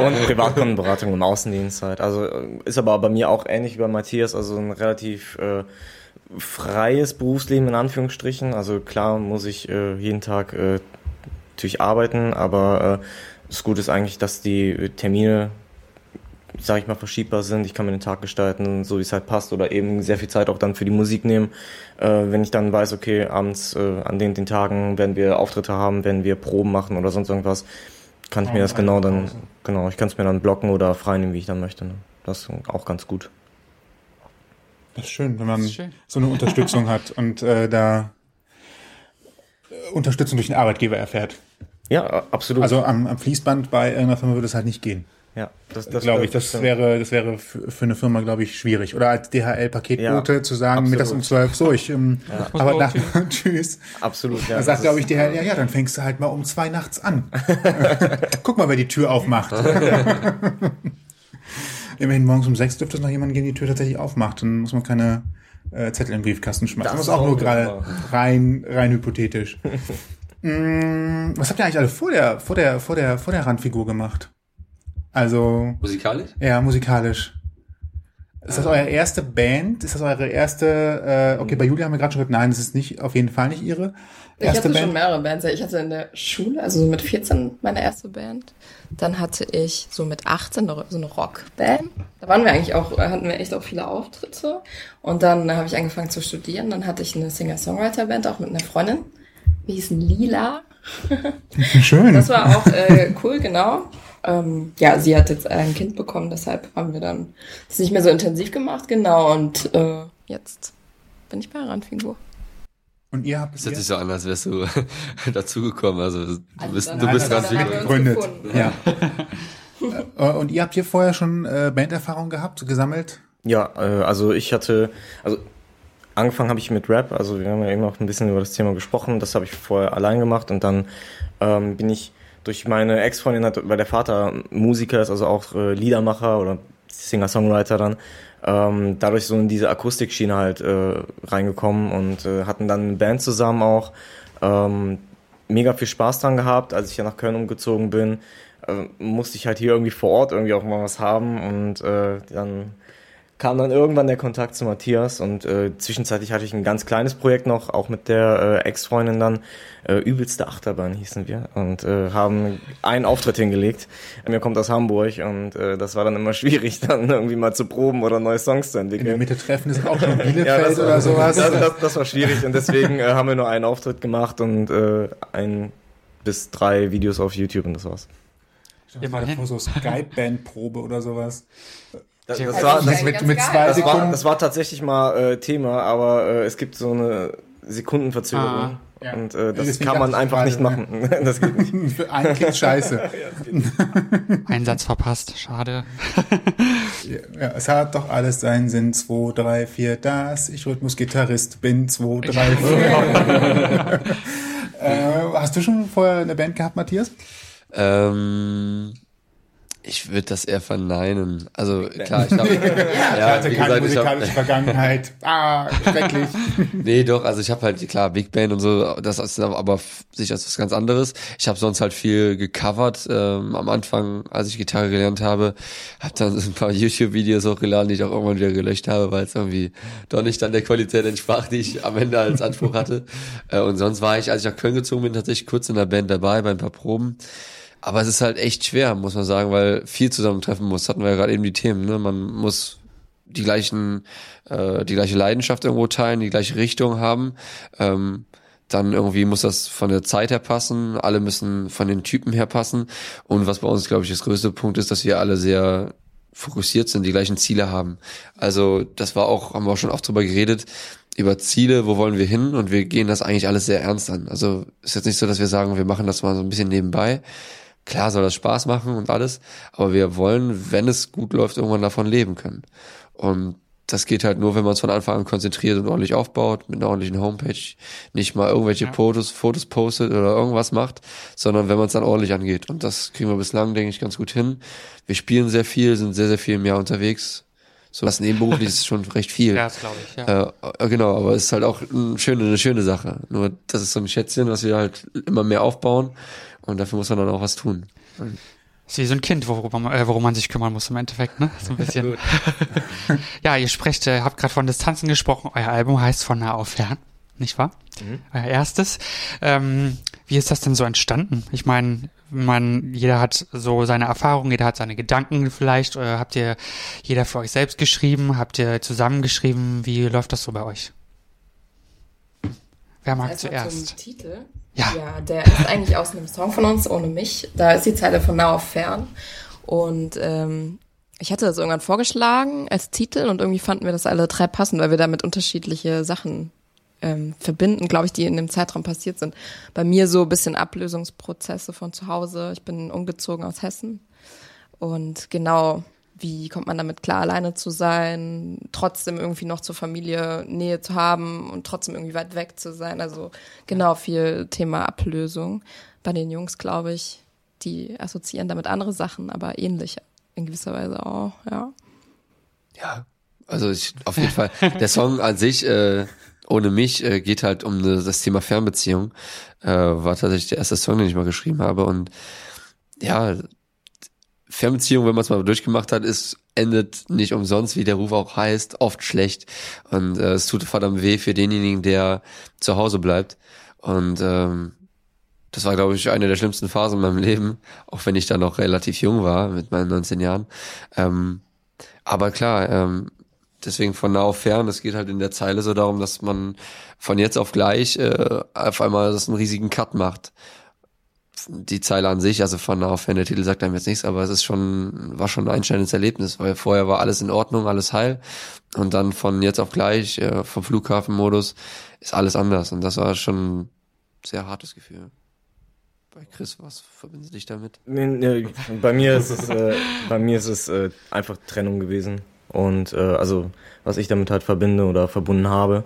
und Privatkundenberatung im Außendienst halt. Also ist aber bei mir auch ähnlich wie bei Matthias, also ein relativ äh, freies Berufsleben in Anführungsstrichen. Also klar muss ich äh, jeden Tag äh, natürlich arbeiten, aber äh, das Gute ist eigentlich, dass die Termine sag ich mal, verschiebbar sind. Ich kann mir den Tag gestalten, so wie es halt passt, oder eben sehr viel Zeit auch dann für die Musik nehmen. Äh, wenn ich dann weiß, okay, abends äh, an den, den Tagen werden wir Auftritte haben, werden wir Proben machen oder sonst irgendwas, kann ich mir das genau dann, genau, ich kann es mir dann blocken oder frei nehmen, wie ich dann möchte. Ne? Das ist auch ganz gut. Das ist schön, wenn man schön. so eine Unterstützung [laughs] hat und äh, da Unterstützung durch den Arbeitgeber erfährt. Ja, absolut. Also am, am Fließband bei irgendeiner Firma würde es halt nicht gehen. ja, das, glaube ich, das stimmt. wäre, das wäre für, eine Firma, glaube ich, schwierig. Oder als DHL-Paketbote Ja, zu sagen, absolut. mittags um zwölf, so, ich, ähm, aber nach, [laughs] tschüss. absolut. Ja, Da sagt, das glaube ich, DHL, ja, ja, dann fängst du halt mal um zwei nachts an. [laughs] Guck mal, wer die Tür aufmacht. [laughs] Immerhin morgens um sechs dürfte es noch jemanden geben, die die Tür tatsächlich aufmacht. Dann muss man keine äh, Zettel im Briefkasten schmeißen. Das Das ist auch nur gerade rein, rein hypothetisch. Mm, was habt ihr eigentlich alle vor der, vor der, vor der, vor der Randfigur gemacht? Also, Musikalisch? ja, musikalisch. Ist das eure erste Band? Ist das eure erste, äh, okay, bei Julia haben wir gerade schon gesagt, nein, das ist nicht, auf jeden Fall nicht ihre Ich erste hatte schon Band. mehrere Bands. Ich hatte in der Schule, also so mit 14 meine erste Band. Dann hatte ich so mit 18 noch so eine Rockband. Da waren wir eigentlich auch, hatten wir echt auch viele Auftritte. Und dann habe ich angefangen zu studieren. Dann hatte ich eine Singer-Songwriter-Band, auch mit einer Freundin. Wir hießen Lila. Schön. Das war auch äh, cool, genau. Ähm, ja, sie hat jetzt ein Kind bekommen, deshalb haben wir dann das nicht mehr so intensiv gemacht, genau. Und äh, jetzt bin ich bei Randfigur. Und ihr habt Das hört sich so an, als wärst du [laughs] dazugekommen. Also du bist, dann- du bist uns gegründet. Ja. Äh, Und ihr habt hier vorher schon äh, Banderfahrung gehabt, gesammelt? Ja, äh, also ich hatte, also angefangen habe ich mit Rap, also wir haben ja eben auch ein bisschen über das Thema gesprochen, das habe ich vorher allein gemacht und dann ähm, bin ich durch meine Ex-Freundin, weil der Vater Musiker ist, also auch äh, Liedermacher oder Singer-Songwriter dann, ähm, dadurch so in diese Akustikschiene halt äh, reingekommen und äh, hatten dann eine Band zusammen auch. Ähm, mega viel Spaß dran gehabt, als ich ja nach Köln umgezogen bin, äh, musste ich halt hier irgendwie vor Ort irgendwie auch mal was haben und äh, dann kam dann irgendwann der Kontakt zu Matthias und äh, zwischenzeitlich hatte ich ein ganz kleines Projekt noch, auch mit der äh, Ex-Freundin dann, äh, übelste Achterbahn hießen wir und äh, haben einen Auftritt hingelegt. Mir kommt aus Hamburg und äh, das war dann immer [laughs] schwierig, dann irgendwie mal zu proben oder neue Songs zu In der entwickeln. Mitte treffen ist auch schon [laughs] Ja, Bielefeld das, oder sowas. Das, das, das war schwierig und deswegen äh, haben wir nur einen Auftritt gemacht und äh, ein bis drei Videos auf YouTube und das war's. Immerhin. Vor so Skype-Bandprobe oder sowas. Das, das war, das, mit- mit das, war, Sekunden. das war tatsächlich mal äh, Thema, aber äh, es gibt so eine Sekundenverzögerung Ah, ja. und äh, das Deswegen kann man einfach nicht machen. [laughs] das geht nicht. [laughs] Für einen Klick scheiße. [laughs] Einsatz verpasst, schade. Ja, es hat doch alles seinen Sinn. 2, 3, 4, das. Ich Rhythmusgitarrist bin. 2, 3, 4. äh, hast du schon vorher eine Band gehabt, Matthias? Ähm, ich würde das eher verneinen. Also klar, ich habe [laughs] ja, Also wie keine gesagt, ich hab, musikalische Vergangenheit. Ah, schrecklich. [laughs] nee, doch, also ich habe halt klar Big Band und so, das ist aber sicher ist was ganz anderes. Ich habe sonst halt viel gecovert ähm, am Anfang, als ich Gitarre gelernt habe, habe dann [laughs] ein paar YouTube Videos hochgeladen, die ich auch irgendwann wieder gelöscht habe, weil es irgendwie doch nicht dann der Qualität entsprach, die ich am Ende als Anspruch hatte. Äh, und sonst war ich, als ich nach Köln gezogen bin, tatsächlich kurz in der Band dabei bei ein paar Proben. Aber es ist halt echt schwer, muss man sagen, weil viel zusammentreffen muss. Hatten wir ja gerade eben die Themen. Ne? Man muss die gleichen, äh, die gleiche Leidenschaft irgendwo teilen, die gleiche Richtung haben. Ähm, dann irgendwie muss das von der Zeit her passen. Alle müssen von den Typen her passen. Und was bei uns, glaube ich, das größte Punkt ist, dass wir alle sehr fokussiert sind, die gleichen Ziele haben. Also das war auch, haben wir auch schon oft drüber geredet, über Ziele, wo wollen wir hin und wir gehen das eigentlich alles sehr ernst an. Also ist jetzt nicht so, dass wir sagen, wir machen das mal so ein bisschen nebenbei. Klar soll das Spaß machen und alles, aber wir wollen, wenn es gut läuft, irgendwann davon leben können. Und das geht halt nur, wenn man es von Anfang an konzentriert und ordentlich aufbaut, mit einer ordentlichen Homepage, nicht mal irgendwelche Ja. Fotos, Fotos postet oder irgendwas macht, sondern wenn man es dann ordentlich angeht. Und das kriegen wir bislang, denke ich, ganz gut hin. Wir spielen sehr viel, sind sehr, sehr viel im Jahr unterwegs. So was nebenberuflich [laughs] ist schon recht viel. Ja, das glaube ich, ja. Äh, genau, aber es ist halt auch eine schöne, eine schöne Sache. Nur das ist so ein Schätzchen, was wir halt immer mehr aufbauen und dafür muss man dann auch was tun. ist wie so ein Kind, worum man, äh, worum man sich kümmern muss im Endeffekt, ne? So ein [laughs] bisschen. [laughs] ja, ihr sprecht, äh, habt gerade von Distanzen gesprochen. Euer Album heißt von nah auf fern, nicht wahr? Euer erstes. Ähm, wie ist das denn so entstanden? Ich meine, man, jeder hat so seine Erfahrungen, jeder hat seine Gedanken vielleicht. Oder habt ihr jeder für euch selbst geschrieben? Habt ihr zusammengeschrieben? Wie läuft das so bei euch? Wer mag zuerst? Zum Titel. Ja. Ja, der ist eigentlich aus einem Song von uns, ohne mich. Da ist die Zeile von nah auf fern. Und ähm, ich hatte das irgendwann vorgeschlagen als Titel und irgendwie fanden wir das alle drei passend, weil wir damit unterschiedliche Sachen ähm, verbinden, glaube ich, die in dem Zeitraum passiert sind. Bei mir so ein bisschen Ablösungsprozesse von zu Hause. Ich bin umgezogen aus Hessen. Und genau, wie kommt man damit klar, alleine zu sein, trotzdem irgendwie noch zur Familie Nähe zu haben und trotzdem irgendwie weit weg zu sein. Also genau viel Thema Ablösung. Bei den Jungs, glaube ich, die assoziieren damit andere Sachen, aber ähnlich in gewisser Weise auch, ja. Ja, Also ich, auf jeden [laughs] Fall. Der Song an sich, äh, ohne mich, äh, geht halt um ne, das Thema Fernbeziehung. Äh, war tatsächlich der erste Song, den ich mal geschrieben habe. Und ja, Fernbeziehung, wenn man es mal durchgemacht hat, ist endet nicht umsonst, wie der Ruf auch heißt, oft schlecht. Und äh, es tut verdammt weh für denjenigen, der zu Hause bleibt. Und ähm, das war, glaube ich, eine der schlimmsten Phasen in meinem Leben, auch wenn ich da noch relativ jung war, mit meinen 19 Jahren. Ähm, aber klar, ähm, deswegen von nah auf fern, es geht halt in der Zeile so darum, dass man von jetzt auf gleich äh, auf einmal das einen riesigen Cut macht die Zeile an sich, also von auf der Titel sagt einem jetzt nichts, aber es ist schon, war schon ein einschneidendes Erlebnis, weil vorher war alles in Ordnung, alles heil und dann von jetzt auf gleich, äh, vom Flughafenmodus, ist alles anders und das war schon ein sehr hartes Gefühl. Bei Chris, was verbinden Sie dich damit? Bei mir ist es, äh, bei mir ist es äh, einfach Trennung gewesen und äh, also was ich damit halt verbinde oder verbunden habe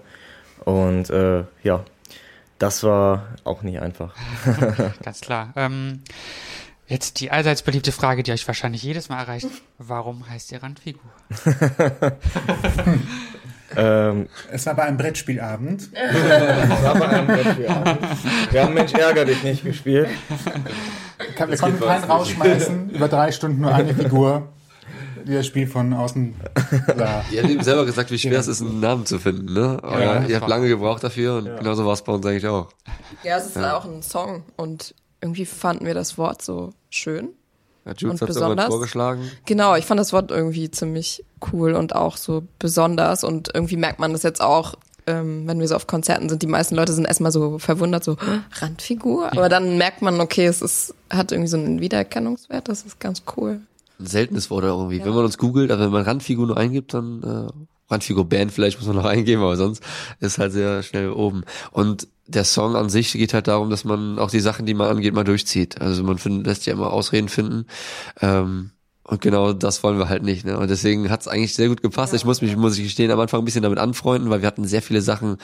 und äh, ja, das war auch nicht einfach. [laughs] Ganz klar. Ähm, jetzt die allseits beliebte Frage, die euch wahrscheinlich jedes Mal erreicht. Warum heißt ihr Randfigur? [laughs] ähm, es war bei einem Brettspielabend. [laughs] es war bei einem Brettspielabend. Wir haben Mensch ärger dich nicht gespielt. Wir konnten keinen rausschmeißen, über drei Stunden nur eine Figur das Spiel von außen. [laughs] Ihr habt eben selber gesagt, wie schwer es ist, einen Namen zu finden, ne? Ja, ihr habt lange gebraucht dafür und ja. genauso war es bei uns eigentlich auch. Ja, es ist ja. auch ein Song und irgendwie fanden wir das Wort so schön. Ja, Jules hat besonders vorgeschlagen. Genau, ich fand das Wort irgendwie ziemlich cool und auch so besonders und irgendwie merkt man das jetzt auch ähm, wenn wir so auf Konzerten sind, die meisten Leute sind erstmal so verwundert, so Randfigur. Aber dann merkt man, okay, es ist, hat irgendwie so einen Wiedererkennungswert, das ist ganz cool seltenes Wort irgendwie. Ja. Wenn man uns googelt, also wenn man Randfigur nur eingibt, dann äh, Randfigur Band vielleicht muss man noch [laughs] eingeben, aber sonst ist halt sehr schnell oben. Und der Song an sich geht halt darum, dass man auch die Sachen, die man angeht, mal durchzieht. Also man findet, lässt ja immer Ausreden finden. Ähm, und genau das wollen wir halt nicht. Ne? Und deswegen hat es eigentlich sehr gut gepasst. Ja. Ich muss mich, muss ich gestehen, am Anfang ein bisschen damit anfreunden, weil wir hatten sehr viele Sachen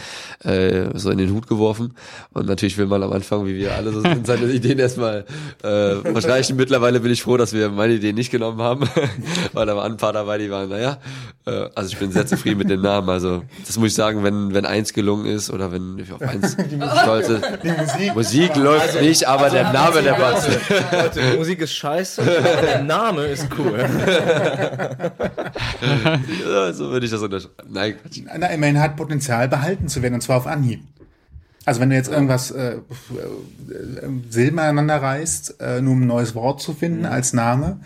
äh, so in den Hut geworfen. Und natürlich will man am Anfang, wie wir alle so sind, [laughs] seine Ideen erstmal äh, verstreichen. Mittlerweile bin ich froh, dass wir meine Ideen nicht genommen haben, [laughs] weil da waren ein paar dabei, die waren, naja, äh, also ich bin sehr zufrieden mit dem Namen. Also das muss ich sagen, wenn, wenn eins gelungen ist oder wenn ich auf eins [laughs] stolz ist. Die Musik, Musik läuft also, nicht, aber also der Name, der die Musik ist scheiße, der Name ist cool. [laughs] ja, so würde ich das unterschreiben. Nein. Na, immerhin hat Potenzial, behalten zu werden, und zwar auf Anhieb. Also wenn du jetzt irgendwas äh, äh, Silben aneinander reißt, äh, nur um ein neues Wort zu finden mhm. als Name,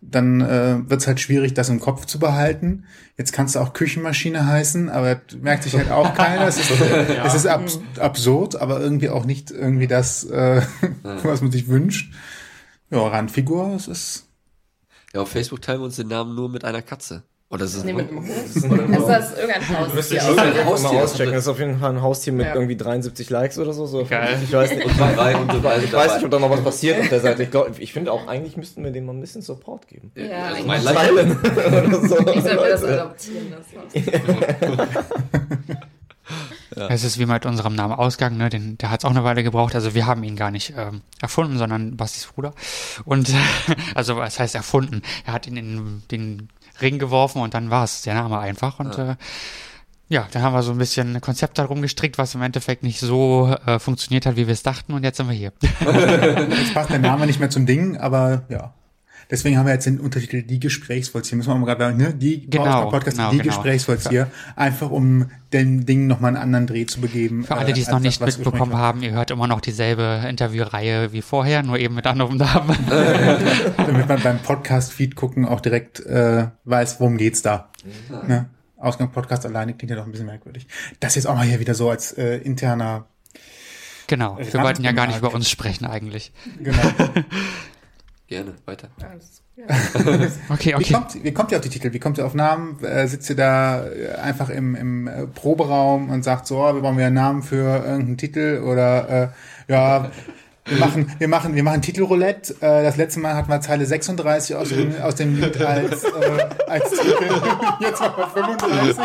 dann äh, wird es halt schwierig, das im Kopf zu behalten. Jetzt kannst du auch Küchenmaschine heißen, aber merkt sich halt auch keiner. Es ist, [laughs] ja. es ist abs absurd, aber irgendwie auch nicht irgendwie das, äh, [laughs] was man sich wünscht. Ja, Randfigur, es ist ja, auf Facebook teilen wir uns den Namen nur mit einer Katze. [laughs] Oder ist es nee, mit einem Hund? ist das irgendein Haustier? Irgendein Haustier auschecken. Das ist auf jeden Fall ein Haustier mit ja. irgendwie 73 Likes oder so. so. Geil. Ich weiß nicht. Und drei und so ich weiß nicht, ob da noch was passiert auf der Seite. Ich, glaub, ich finde auch, eigentlich müssten wir dem mal ein bisschen Support geben. Ja, ja also mein Teilen. [laughs] oder so. Ich soll mir das adoptieren, das Haustier. [laughs] Ja. Es ist wie mit unserem Namen Ausgang, ne? Den, der hat es auch eine Weile gebraucht. Also wir haben ihn gar nicht ähm, erfunden, sondern Bastis Bruder. Und [laughs] also was heißt erfunden? Er hat ihn in den Ring geworfen und dann war es der Name einfach. Und ja. Äh, ja, dann haben wir so ein bisschen ein Konzept darum gestrickt, was im Endeffekt nicht so äh, funktioniert hat, wie wir es dachten. Und jetzt sind wir hier. [laughs] jetzt passt der Name nicht mehr zum Ding, aber ja. Deswegen haben wir jetzt den Untertitel Die Gesprächsvollzieher. Müssen wir mal gerade ne? Die genau, Podcast, genau, die genau. Gesprächsvollzieher. Einfach um den Ding nochmal einen anderen Dreh zu begeben. Für alle, die es äh, noch nicht das, mitbekommen haben, ihr hört immer noch dieselbe Interviewreihe wie vorher, nur eben mit anderen Namen. [laughs] [laughs] Damit man beim Podcast-Feed gucken auch direkt äh, weiß, worum geht's da. Ne? Ausgang Podcast alleine klingt ja doch ein bisschen merkwürdig. Das jetzt auch mal hier wieder so als äh, interner Genau, wir wollten ja gar nicht über uns sprechen eigentlich. Genau. [laughs] Gerne, weiter. [laughs] okay, okay. Wie kommt, wie kommt ihr auf die Titel? Wie kommt ihr auf Namen? Äh, sitzt ihr da äh, einfach im, im äh, Proberaum und sagt so, oh, wir brauchen wieder einen Namen für irgendeinen Titel oder äh, ja, Wir machen, wir machen, wir machen Titelroulette. Äh, das letzte Mal hatten wir Zeile 36 aus dem, aus dem [laughs] Lied als, äh, als Titel. Jetzt machen wir 35.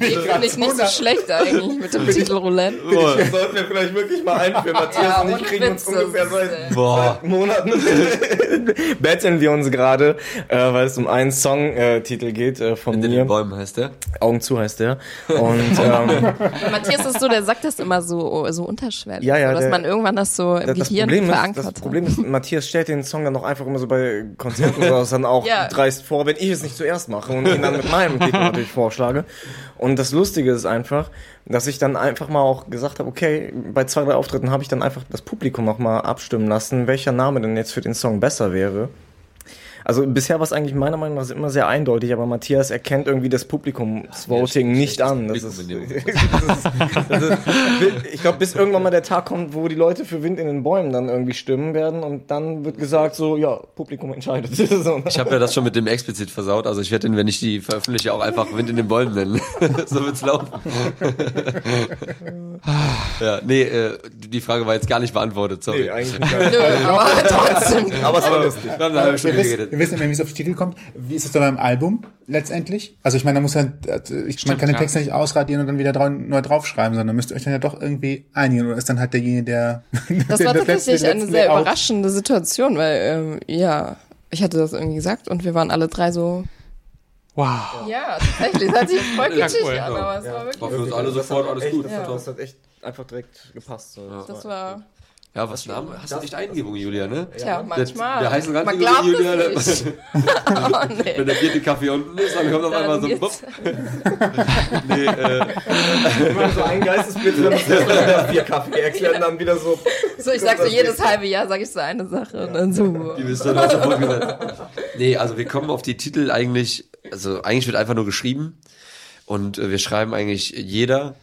Finde ich nicht so schlecht eigentlich mit dem Titel Roulette. Das sollten wir vielleicht wirklich mal einführen. Matthias Ja, und ich kriegen uns Witz, das ungefähr seit äh, Boah. Monaten [laughs] betteln wir uns gerade, äh, weil es um einen Songtitel geht äh, von In den mir. Bäumen heißt der. Augen zu heißt der. Und ähm, [laughs] Matthias ist so, der sagt das immer so, so unterschwellig. Ja, ja, so, dass der- man irgendwann das so im das, Problem ist, verankert das Problem ist, Matthias stellt den Song dann auch einfach immer so bei Konzerten [laughs] oder was dann auch Ja. dreist vor, wenn ich es nicht zuerst mache und ihn dann mit meinem Titel [laughs] natürlich vorschlage. Und das Lustige ist einfach, dass ich dann einfach mal auch gesagt habe, okay, bei zwei, drei Auftritten habe ich dann einfach das Publikum auch mal abstimmen lassen, welcher Name denn jetzt für den Song besser wäre. Also bisher war es eigentlich meiner Meinung nach immer sehr eindeutig, aber Matthias erkennt irgendwie das Publikumsvoting nicht an. [laughs] Das ist, das ist, das ist, ich glaube, bis irgendwann mal der Tag kommt, wo die Leute für Wind in den Bäumen dann irgendwie stimmen werden und dann wird gesagt so, ja, Publikum entscheidet. [laughs] so. Ich habe ja das schon mit dem explizit versaut. Also ich werde den, wenn ich die veröffentliche, auch einfach Wind in den Bäumen nennen. [laughs] so wird's laufen. ja, nee, äh, die Frage war jetzt gar nicht beantwortet, sorry. Nee, eigentlich nicht. Nö, aber trotzdem. Aber es war lustig. Wir haben eine halbe Stunde geredet. Wissen wie es auf die Titel kommt. Wie ist es dann beim Album letztendlich? Also ich meine, da muss ja, also ich, man kann den ja. Text ja nicht ausradieren und dann wieder neu draufschreiben, sondern müsst ihr euch dann ja doch irgendwie einigen oder ist dann halt derjenige, der Das [laughs] der war tatsächlich eine sehr Layout- überraschende Situation, weil, ähm, ja, ich hatte das irgendwie gesagt und wir waren alle drei so, Wow. ja, tatsächlich, das hat sich voll [laughs] Ja, kitschig cool. an, aber es war wirklich, War für uns alle sofort alles gut. Ja. Das hat echt einfach direkt gepasst. So. das war, Ja, was Name? Hast du nicht Eingebung, Julia, ne? tja, manchmal. Der heiße Man Rand Julia, es nicht. [laughs] oh, nee. wenn der vierte Kaffee unten ist, dann kommt auf einmal so, bupp, [laughs] nee, äh, Immer so ein Geistesblitz, dann muss erst mal wieder vier Kaffee erklären, dann wieder so. So, ich sag so, jedes halbe Jahr sage ich so eine Sache und dann so. Die bist du dann sofort gesagt. Nee, also wir kommen auf die Titel eigentlich, also eigentlich wird einfach nur geschrieben und äh, wir schreiben eigentlich jeder.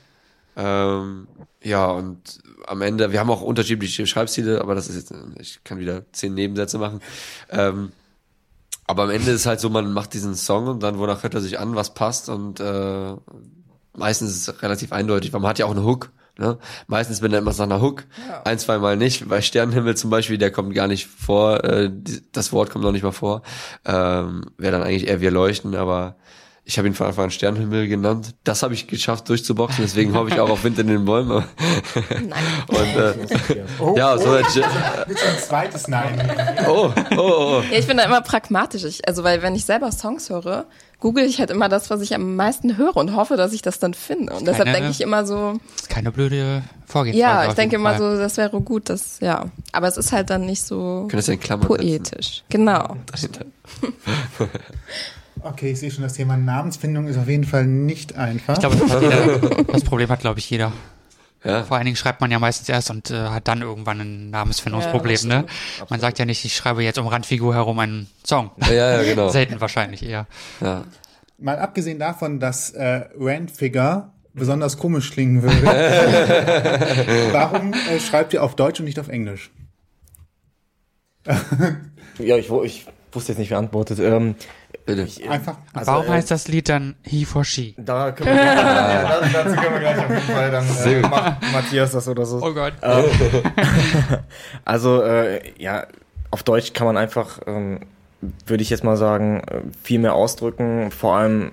Ähm, ja, und am Ende, wir haben auch unterschiedliche Schreibstile, aber das ist jetzt, ich kann wieder zehn Nebensätze machen. Ähm, aber am Ende ist halt so, man macht diesen Song und dann wonach hört er sich an, was passt und äh, meistens ist es relativ eindeutig, weil man hat ja auch eine Hook. Ne? Meistens benennt man es nach einer Hook, ein, zwei Mal nicht. Bei Sternenhimmel zum Beispiel, der kommt gar nicht vor, äh, das Wort kommt noch nicht mal vor. Ähm, Wäre dann eigentlich eher wir leuchten, aber ich habe ihn von Anfang an Sternenhimmel genannt. Das habe ich geschafft durchzuboxen, deswegen hoffe ich auch auf Wind in den Bäumen. [laughs] Nein. [laughs] Und äh, [laughs] ja, so Willst du ein zweites Nein? oh, oh, oh. Ja, ich bin da immer pragmatisch. Ich, also, weil wenn ich selber Songs höre, google ich halt immer das, was ich am meisten höre und hoffe, dass ich das dann finde. Und deshalb denke ich immer so, Das ist keine blöde Vorgehensweise. ja, ich denke immer so, das wäre gut, das, ja. Aber es ist halt dann nicht so Können das ja in Klammern setzen. poetisch. Genau. Okay, ich sehe schon, das Thema Namensfindung ist auf jeden Fall nicht einfach. Ich glaube, das, hat jeder, [laughs] das Problem hat, glaube ich, jeder. Ja. Vor allen Dingen schreibt man ja meistens erst und äh, hat dann irgendwann ein Namensfindungsproblem. Ja, ne? Man sagt ja nicht, ich schreibe jetzt um Randfigur herum einen Song. Ja, ja, genau. Selten wahrscheinlich eher. Ja. Mal abgesehen davon, dass äh, Randfigure besonders komisch klingen würde, [laughs] warum äh, schreibt ihr auf Deutsch und nicht auf Englisch? Ja, ich, ich wusste jetzt nicht, wer antwortet. Ähm, Bitte. Einfach. also, Warum äh, heißt das Lied dann He for She? Da können wir, ja, da- dazu können wir gleich auf jeden Fall dann äh, macht Matthias das oder so. Oh Gott. [laughs] Also äh, ja, auf Deutsch kann man einfach, ähm, würde ich jetzt mal sagen, äh, viel mehr ausdrücken. Vor allem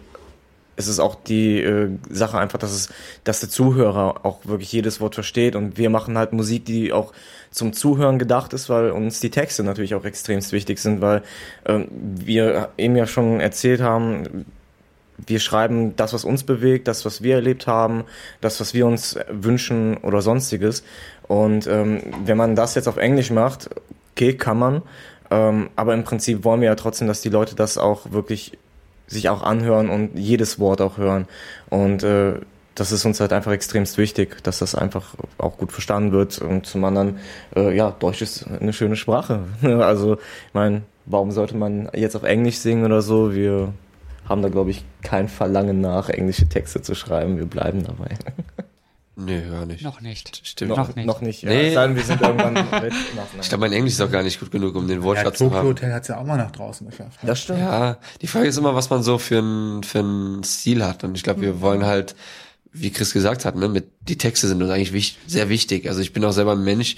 ist es auch die äh, Sache einfach, dass es, dass der Zuhörer auch wirklich jedes Wort versteht und wir machen halt Musik, die auch zum Zuhören gedacht ist, weil uns die Texte natürlich auch extremst wichtig sind, weil ähm, wir eben ja schon erzählt haben, wir schreiben das, was uns bewegt, das, was wir erlebt haben, das, was wir uns wünschen oder sonstiges. Und ähm, wenn man das jetzt auf Englisch macht, okay, kann man. Ähm, aber im Prinzip wollen wir ja trotzdem, dass die Leute das auch wirklich sich auch anhören und jedes Wort auch hören. Und äh, das ist uns halt einfach extremst wichtig, dass das einfach auch gut verstanden wird. Und zum anderen, äh, ja, Deutsch ist eine schöne Sprache. [laughs] Also, ich meine, warum sollte man jetzt auf Englisch singen oder so? Wir haben da, glaube ich, kein Verlangen nach, englische Texte zu schreiben. Wir bleiben dabei. [laughs] Nee, gar nicht. Noch nicht. Stimmt. Noch nicht. Noch nicht. Nee. Ja, denn, wir sind irgendwann. [laughs] Ich glaube, mein Englisch ist auch gar nicht gut genug, um den Ja, Wortschatz zu Tokyo haben. Hotel hat es ja auch mal nach draußen geschafft. Das stimmt. Ja, die Frage ist immer, was man so für einen für einen Stil hat. Und ich glaube, wir wollen halt, wie Chris gesagt hat, ne, mit die Texte sind uns eigentlich wich, sehr wichtig. Also ich bin auch selber ein Mensch.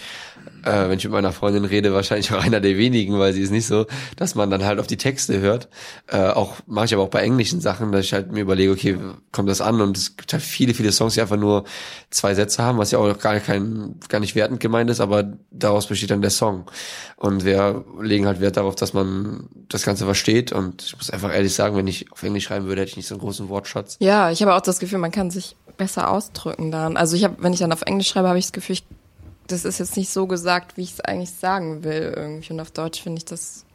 äh, wenn ich mit meiner Freundin rede, wahrscheinlich auch [laughs] einer der wenigen, weil sie ist nicht so, dass man dann halt auf die Texte hört. Äh, auch mache ich aber auch bei englischen Sachen, dass ich halt mir überlege, okay, kommt das an? Und es gibt halt viele, viele Songs, die einfach nur zwei Sätze haben, was ja auch gar kein, gar nicht wertend gemeint ist, aber daraus besteht dann der Song. Und wir legen halt Wert darauf, dass man das Ganze versteht. Und ich muss einfach ehrlich sagen, wenn ich auf Englisch schreiben würde, hätte ich nicht so einen großen Wortschatz. Ja, ich habe auch das Gefühl, man kann sich besser ausdrücken dann. Also ich habe, wenn ich dann auf Englisch schreibe, habe ich das Gefühl, ich, das ist jetzt nicht so gesagt, wie ich es eigentlich sagen will irgendwie. Und auf Deutsch finde ich das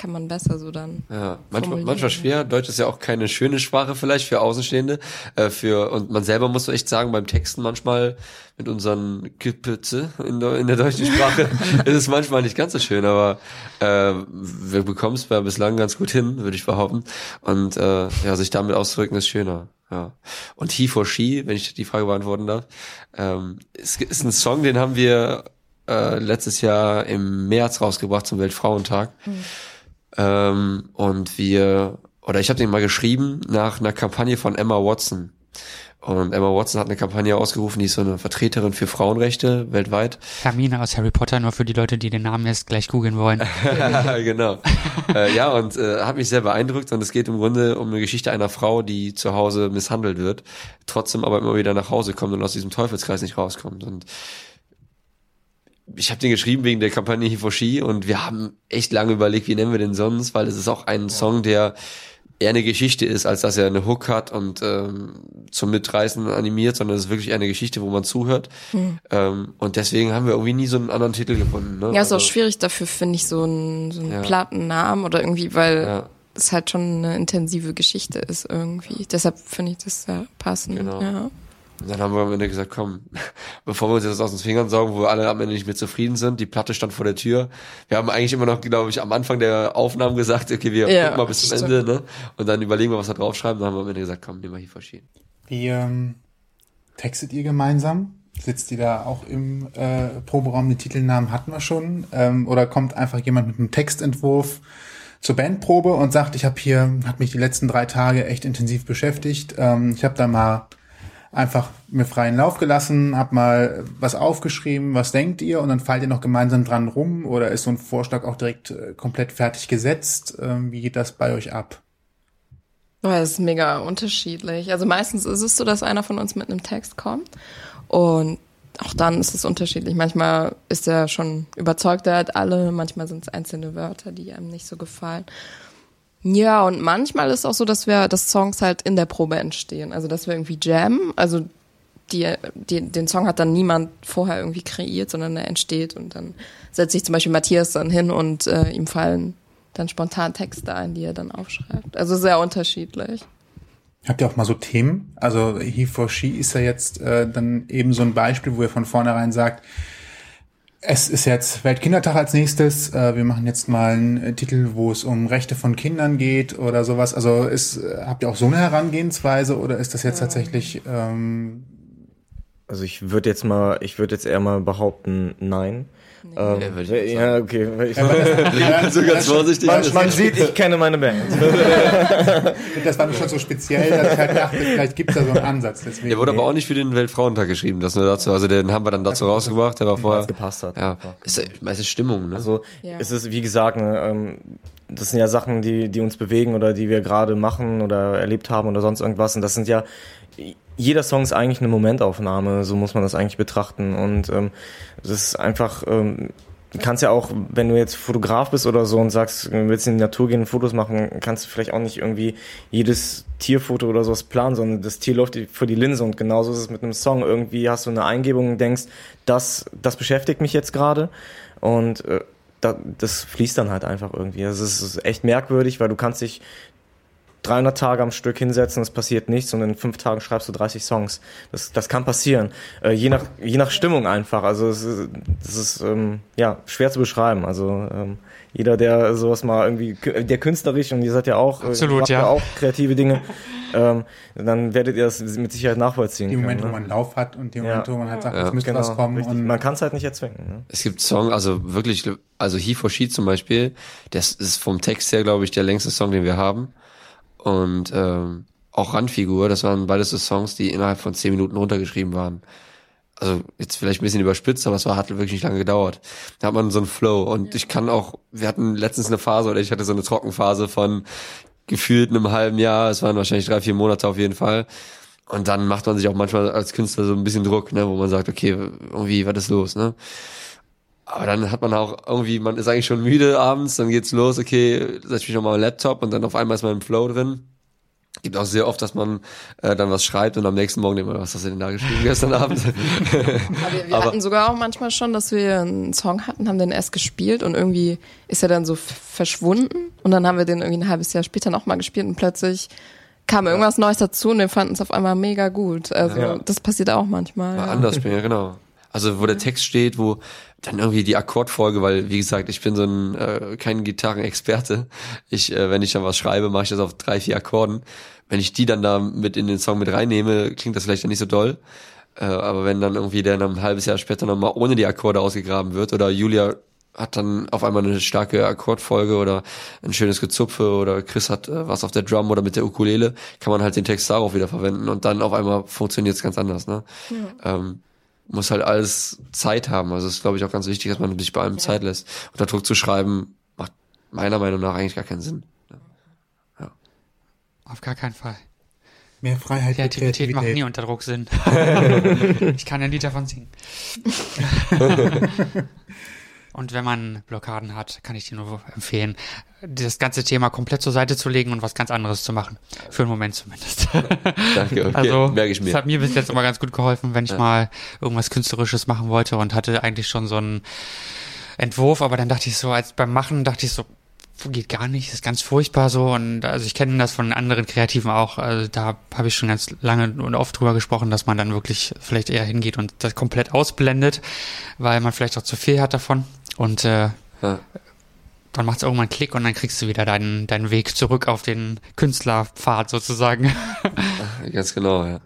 kann man besser so dann. Ja, manchmal, manchmal schwer. Deutsch ist ja auch keine schöne Sprache vielleicht für Außenstehende. Äh, für, und man selber muss so echt sagen, beim Texten manchmal mit unseren Kipitze in der, in der deutschen Sprache [laughs] ist es manchmal nicht ganz so schön, aber äh, wir bekommen es bislang ganz gut hin, würde ich behaupten. Und äh, ja, sich damit auszudrücken ist schöner. Ja. Und He for She, wenn ich die Frage beantworten darf, ähm, ist, ist ein Song, den haben wir äh, letztes Jahr im März rausgebracht zum Weltfrauentag. Mhm. Ähm, und wir, oder ich habe den mal geschrieben nach einer Kampagne von Emma Watson. Und Emma Watson hat eine Kampagne ausgerufen, die ist so eine Vertreterin für Frauenrechte weltweit. Hermine aus Harry Potter, nur für die Leute, die den Namen jetzt gleich googeln wollen. [laughs] genau. äh, ja, und äh, hat mich sehr beeindruckt und es geht im Grunde um eine Geschichte einer Frau, die zu Hause misshandelt wird, trotzdem aber immer wieder nach Hause kommt und aus diesem Teufelskreis nicht rauskommt. Und ich habe den geschrieben wegen der Kampagne Hifoshi und wir haben echt lange überlegt, wie nennen wir den sonst, weil es ist auch ein Song, der eher eine Geschichte ist, als dass er eine Hook hat und ähm, zum Mitreißen animiert, sondern es ist wirklich eine Geschichte, wo man zuhört. Mhm. Ähm, und deswegen haben wir irgendwie nie so einen anderen Titel gefunden. Ne? Ja, ist also, auch schwierig dafür, finde ich, so einen, so einen ja. Plattennamen oder irgendwie, weil ja. es halt schon eine intensive Geschichte ist irgendwie. Deshalb finde ich das sehr passend. Genau. Ja. Und dann haben wir am Ende gesagt, komm, [laughs] bevor wir uns jetzt aus den Fingern saugen, wo alle am Ende nicht mehr zufrieden sind, die Platte stand vor der Tür. Wir haben eigentlich immer noch, glaube ich, am Anfang der Aufnahmen gesagt, okay, wir ja, gucken mal bis zum Ende, ne? Und dann überlegen wir, was wir draufschreiben. Dann haben wir am Ende gesagt, komm, nehmen wir hier verschieden. Wie ähm, textet ihr gemeinsam? Sitzt ihr da auch im äh, Proberaum? Den Titelnamen hatten wir schon. Ähm, oder kommt einfach jemand mit einem Textentwurf zur Bandprobe und sagt, ich habe hier, hat mich die letzten drei Tage echt intensiv beschäftigt. Ähm, ich habe da mal einfach mir freien Lauf gelassen, hab mal was aufgeschrieben, was denkt ihr und dann fallt ihr noch gemeinsam dran rum oder ist so ein Vorschlag auch direkt äh, komplett fertig gesetzt? Ähm, wie geht das bei euch ab? Das ist mega unterschiedlich. Also meistens ist es so, dass einer von uns mit einem Text kommt und auch dann ist es unterschiedlich. Manchmal ist er schon überzeugt, er hat alle, manchmal sind es einzelne Wörter, die einem nicht so gefallen. Ja, und manchmal ist auch so, dass wir, dass Songs halt in der Probe entstehen. Also, dass wir irgendwie jammen. Also, die, die, den Song hat dann niemand vorher irgendwie kreiert, sondern er entsteht und dann setzt sich zum Beispiel Matthias dann hin und äh, ihm fallen dann spontan Texte ein, die er dann aufschreibt. Also sehr unterschiedlich. Habt ihr auch mal so Themen? Also He for She ist ja jetzt äh, dann eben so ein Beispiel, wo ihr von vornherein sagt, es ist jetzt Weltkindertag als nächstes. Äh, wir machen jetzt mal einen äh, Titel, wo es um Rechte von Kindern geht oder sowas. Also ist, äh, habt ihr auch so eine Herangehensweise oder ist das jetzt tatsächlich? Ähm also ich würde jetzt mal, ich würde jetzt eher mal behaupten, nein. Nee. Ähm, ja, ja, okay. Ich [laughs] ja, so ganz vorsichtig. Man, man sieht, ich kenne meine Band. [laughs] das war nur schon so speziell, dass ich halt dachte, vielleicht gibt es da so einen Ansatz. Deswegen, der wurde nee. aber auch nicht für den Weltfrauentag geschrieben, das nur dazu. Also den haben wir dann dazu rausgebracht, der war vorher. gepasst hat. Ja. Ist, meistens Stimmung, ne? Also ja. es ist, wie gesagt, ne, ähm, das sind ja Sachen, die, die uns bewegen oder die wir gerade machen oder erlebt haben oder sonst irgendwas. Und das sind ja jeder Song ist eigentlich eine Momentaufnahme, so muss man das eigentlich betrachten. Und ähm, das ist einfach, ähm, du kannst ja auch, wenn du jetzt Fotograf bist oder so und sagst, du willst in die Natur gehen, Fotos machen, kannst du vielleicht auch nicht irgendwie jedes Tierfoto oder sowas planen, sondern das Tier läuft vor die Linse und genauso ist es mit einem Song. Irgendwie hast du eine Eingebung und denkst, das, das beschäftigt mich jetzt gerade und äh, das fließt dann halt einfach irgendwie. Das ist echt merkwürdig, weil du kannst dich 300 Tage am Stück hinsetzen, es passiert nichts und in fünf Tagen schreibst du 30 Songs. Das, das kann passieren. Äh, je, nach, je nach Stimmung einfach. Also es ist, das ist ähm, ja, schwer zu beschreiben. Also ähm, jeder, der sowas mal irgendwie, der künstlerisch und ihr seid ja auch, äh, Absolut, ja. ja auch kreative Dinge, ähm, dann werdet ihr das mit Sicherheit nachvollziehen. Die Momente, ne? wo man Lauf hat und die Momente, ja. wo man halt sagt, ja. es müsste genau, was kommen. Und man kann es halt nicht erzwingen. Ne? Es gibt Songs, also wirklich, also He for She zum Beispiel, das ist vom Text her, glaube ich, der längste Song, den wir haben und ähm, auch Randfigur, das waren beides so Songs, die innerhalb von zehn Minuten runtergeschrieben waren. also jetzt vielleicht ein bisschen überspitzt, aber es war, hat wirklich nicht lange gedauert. Da hat man so einen Flow und ich kann auch, wir hatten letztens eine Phase oder ich hatte so eine Trockenphase von gefühlt einem halben Jahr, es waren wahrscheinlich drei, vier Monate auf jeden Fall. Und dann macht man sich auch manchmal als Künstler so ein bisschen Druck, ne, wo man sagt, okay, irgendwie, was ist los, ne? Aber dann hat man auch irgendwie, man ist eigentlich schon müde abends, dann geht's los, okay, setz mich nochmal am Laptop und dann auf einmal ist man im Flow drin. Gibt auch sehr oft, dass man äh, dann was schreibt und am nächsten Morgen denkt man, was hast du denn da geschrieben gestern Abend? [laughs] Aber wir, wir Aber- hatten sogar auch manchmal schon, dass wir einen Song hatten, haben den erst gespielt und irgendwie ist er dann so verschwunden und dann haben wir den irgendwie ein halbes Jahr später nochmal gespielt und plötzlich kam irgendwas Neues dazu und wir fanden es auf einmal mega gut. Also Ja. das passiert auch manchmal. Mal Ja. anders spielen, ja genau. Also wo der Text steht, wo dann irgendwie die Akkordfolge, weil wie gesagt, ich bin so ein äh, kein Gitarrenexperte. Ich, äh, wenn ich dann was schreibe, mache ich das auf drei, vier Akkorden. Wenn ich die dann da mit in den Song mit reinnehme, klingt das vielleicht dann nicht so doll. Äh, aber wenn dann irgendwie der dann ein halbes Jahr später nochmal ohne die Akkorde ausgegraben wird oder Julia hat dann auf einmal eine starke Akkordfolge oder ein schönes Gezupfe oder Chris hat äh, was auf der Drum oder mit der Ukulele, kann man halt den Text darauf wieder verwenden und dann auf einmal funktioniert es ganz anders. Ne? Ähm, muss halt alles Zeit haben. Also es ist, glaube ich, auch ganz wichtig, dass man sich bei allem Zeit lässt. Unter Druck zu schreiben, macht meiner Meinung nach eigentlich gar keinen Sinn. Auf gar keinen Fall. Mehr Freiheit für Kreativität macht nie Kreativität. unter Druck Sinn. [laughs] ich kann ein Lied davon singen. [laughs] Und wenn man Blockaden hat, kann ich dir nur empfehlen, das ganze Thema komplett zur Seite zu legen und was ganz anderes zu machen. Für einen Moment zumindest. [laughs] Danke, okay, Also, merke ich das mir. hat mir bis jetzt immer ganz gut geholfen, wenn ich mal irgendwas Künstlerisches machen wollte und hatte eigentlich schon so einen Entwurf, aber dann dachte ich so, als beim Machen dachte ich so, geht gar nicht, ist ganz furchtbar so und also ich kenne das von anderen Kreativen auch, also da habe ich schon ganz lange und oft drüber gesprochen, dass man dann wirklich vielleicht eher hingeht und das komplett ausblendet, weil man vielleicht auch zu viel hat davon und äh, Ja. dann macht es irgendwann einen Klick und dann kriegst du wieder deinen, deinen Weg zurück auf den Künstlerpfad sozusagen. [laughs] Ganz genau, ja.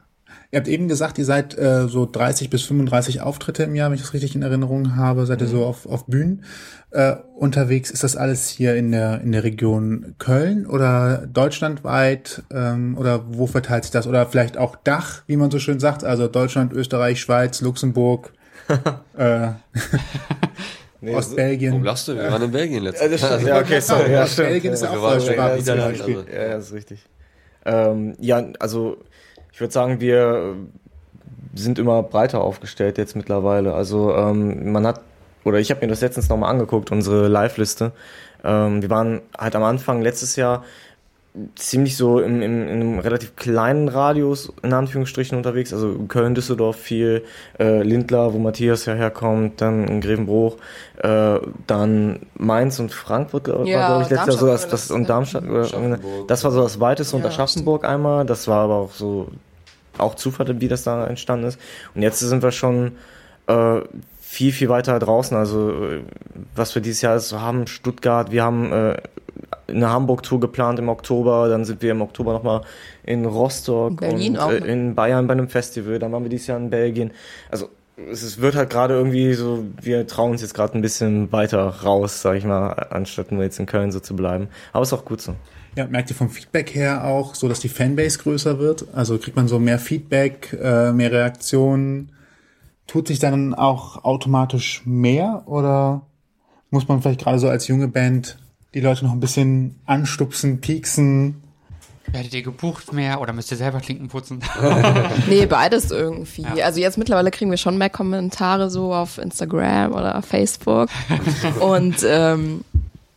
Ihr habt eben gesagt, ihr seid äh, so 30 bis 35 Auftritte im Jahr, wenn ich das richtig in Erinnerung habe, seid ihr so auf, auf Bühnen äh, unterwegs. Ist das alles hier in der in der Region Köln oder deutschlandweit ähm, oder wo verteilt sich das? Oder vielleicht auch Dach, wie man so schön sagt, also Deutschland, Österreich, Schweiz, Luxemburg, [laughs] äh, [laughs] Nee, Ostbelgien. Warum lachst du? Wir waren in Belgien letztens. Ja, das stimmt. [laughs] Ja, okay, sorry. Ja, stimmt. Belgien ist Ja, auch Sprachraum in zum Beispiel. also. Ja, das ist richtig. Ähm, ja, also ich würde sagen, wir sind immer breiter aufgestellt jetzt mittlerweile. Also ähm, man hat, oder ich habe mir das letztens nochmal angeguckt, unsere Live-Liste. Ähm, wir waren halt am Anfang letztes Jahr ziemlich so im, im, in einem relativ kleinen Radius in Anführungsstrichen unterwegs, also Köln, Düsseldorf viel, äh, Lindlar, wo Matthias ja herkommt, dann in Grevenbruch, äh, dann Mainz und Frankfurt glaub- Ja, war glaube ich letztes Jahr so das, das war und Darmstadt oder das war so das weiteste und Ja, Aschaffenburg einmal, das war aber auch so auch Zufall, wie das da entstanden ist. Und jetzt sind wir schon äh, viel, viel weiter draußen. Also äh, was wir dieses Jahr so haben, Stuttgart, wir haben äh, eine Hamburg-Tour geplant im Oktober, dann sind wir im Oktober nochmal in Rostock In Berlin und auch, äh, in Bayern bei einem Festival, dann waren wir dieses Jahr in Belgien. Also es ist, wird halt gerade irgendwie so, wir trauen uns jetzt gerade ein bisschen weiter raus, sag ich mal, anstatt nur jetzt in Köln so zu bleiben. Aber ist auch gut so. Ja, merkt ihr vom Feedback her auch so, dass die Fanbase größer wird? Also kriegt man so mehr Feedback, äh, mehr Reaktionen? Tut sich dann auch automatisch mehr oder muss man vielleicht gerade so als junge Band die Leute noch ein bisschen anstupsen, pieksen? Werdet ihr gebucht mehr oder müsst ihr selber Klinken putzen? [laughs] [laughs] Nee, beides irgendwie. Also jetzt mittlerweile kriegen wir schon mehr Kommentare so auf Instagram oder Facebook. [laughs] und ähm,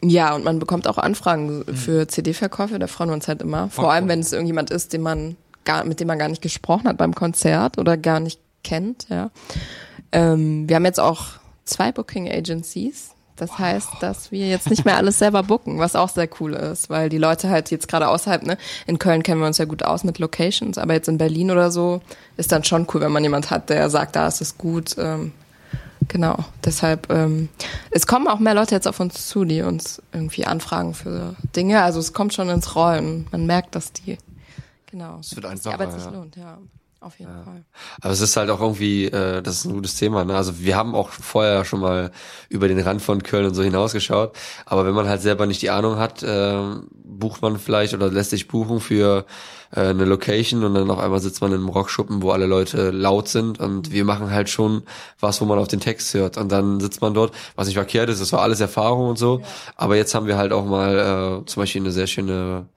ja, und man bekommt auch Anfragen für CD-Verkäufe, da freuen wir uns halt immer. Vor Okay. allem, wenn es irgendjemand ist, den man gar, mit dem man gar nicht gesprochen hat beim Konzert oder gar nicht kennt, ja. Ähm, wir haben jetzt auch zwei Booking Agencies. Das heißt, dass wir jetzt nicht mehr alles selber booken, was auch sehr cool ist, weil die Leute halt jetzt gerade außerhalb, ne, in Köln kennen wir uns ja gut aus mit Locations, aber jetzt in Berlin oder so ist dann schon cool, wenn man jemand hat, der sagt, da ist es gut. Ähm, genau, deshalb, ähm, es kommen auch mehr Leute jetzt auf uns zu, die uns irgendwie anfragen für Dinge. Also es kommt schon ins Rollen. Man merkt, dass die, genau, Es wird einfacher, Arbeit sich ja. lohnt, ja. Auf jeden Fall. Aber es ist halt auch irgendwie, äh, das ist ein gutes Thema. Ne? Also wir haben auch vorher schon mal über den Rand von Köln und so hinausgeschaut. Aber wenn man halt selber nicht die Ahnung hat, äh, bucht man vielleicht oder lässt sich buchen für äh, eine Location und dann auf einmal sitzt man in einem Rockschuppen, wo alle Leute laut sind und wir machen halt schon was, wo man auf den Text hört. Und dann sitzt man dort, was nicht verkehrt ist, das war alles Erfahrung und so. Aber jetzt haben wir halt auch mal äh, zum Beispiel eine sehr schöne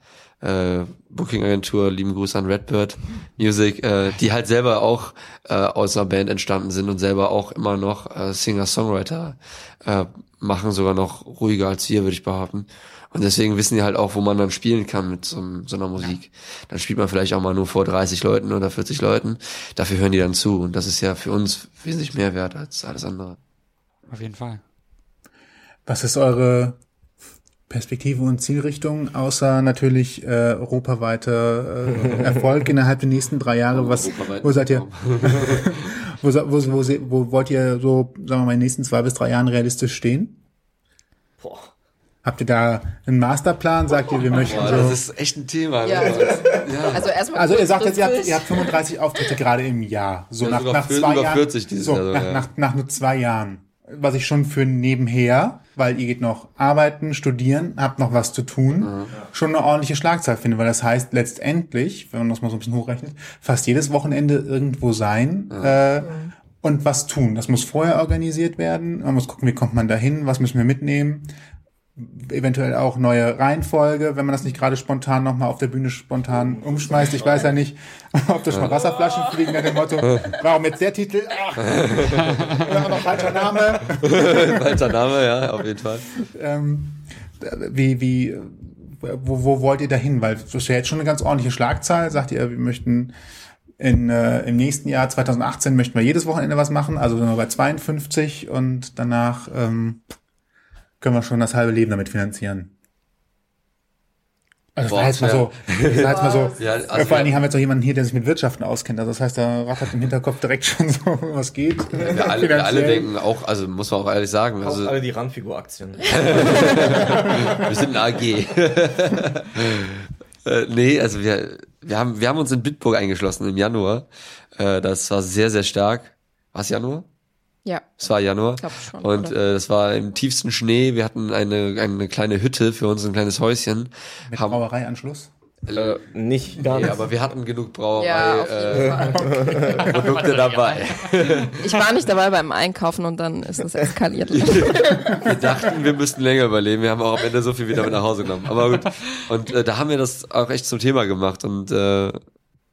äh, Booking-Agentur, lieben Gruß an Redbird Music, äh, die halt selber auch äh, aus einer Band entstanden sind und selber auch immer noch äh, Singer-Songwriter äh, machen, sogar noch ruhiger als wir, würde ich behaupten. Und deswegen wissen die halt auch, wo man dann spielen kann mit so, so einer Musik. Dann spielt man vielleicht auch mal nur vor 30 Leuten oder 40 Leuten. Dafür hören die dann zu. Und das ist ja für uns wesentlich mehr wert als alles andere. Auf jeden Fall. Was ist eure Perspektive und Zielrichtung, außer natürlich äh, europaweiter äh, Erfolg innerhalb der nächsten drei Jahre? Was, wo seid ihr? [laughs] wo, wo, wo, wo wollt ihr so, sagen wir mal, in den nächsten zwei bis drei Jahren realistisch stehen? Boah. Habt ihr da einen Masterplan? Sagt ihr, wir möchten Boah, das so? ist echt ein Thema. Ja, ne? also, also erstmal. Also ihr sagt jetzt, ihr habt, ihr habt 35 Auftritte gerade im Jahr. So Ja, nach, nach für- zwei sogar Jahren. 40 dieses so, Jahr sogar, nach, ja. nach, nach nur zwei Jahren. Was ich schon für nebenher, weil ihr geht noch arbeiten, studieren, habt noch was zu tun, schon eine ordentliche Schlagzahl finde, weil das heißt letztendlich, wenn man das mal so ein bisschen hochrechnet, fast jedes Wochenende irgendwo sein äh, und was tun. Das muss vorher organisiert werden. Man muss gucken, wie kommt man dahin, was müssen wir mitnehmen eventuell auch neue Reihenfolge, wenn man das nicht gerade spontan nochmal auf der Bühne spontan umschmeißt. Ich weiß ja nicht, [laughs] ob da schon mal Wasserflaschen fliegen nach dem Motto, [laughs] warum jetzt der Titel? Ach, [laughs] oder noch falscher Name. Falscher Name, ja, auf jeden Fall. Ähm, wie, wie, wo, wo wollt ihr da hin? Weil das ist ja jetzt schon eine ganz ordentliche Schlagzahl. Sagt ihr, wir möchten in, äh, im nächsten Jahr 2018 möchten wir jedes Wochenende was machen, also sind wir bei 52 und danach ähm, können wir schon das halbe Leben damit finanzieren. Also das war Boah, jetzt mal so, das war jetzt mal so. [laughs] Ja, also vor allen Dingen haben wir jetzt auch jemanden hier, der sich mit Wirtschaften auskennt. Also das heißt, da rattert im Hinterkopf direkt schon so, [laughs] was geht. Wir alle, wir alle denken auch, also muss man auch ehrlich sagen, also alle die Randfigur-Aktien. [laughs] wir sind eine AG. äh, nee, also wir, wir haben, wir haben uns in Bitburg eingeschlossen im Januar. Äh, das war sehr, sehr stark. War es Januar? Ja, Es war Januar. Glaub schon, und äh, das war im tiefsten Schnee. Wir hatten eine, eine kleine Hütte für uns, ein kleines Häuschen. Mit haben, Brauereianschluss. äh, Nicht gar nee, nicht. aber wir hatten genug ja, Brauerei auf äh, [laughs] dabei. [laughs] Ich war nicht dabei beim Einkaufen und dann ist es eskaliert. [laughs] Wir dachten, wir müssten länger überleben. Wir haben auch am Ende so viel wieder mit nach Hause genommen. Aber gut. Und äh, da haben wir das auch echt zum Thema gemacht. Und äh,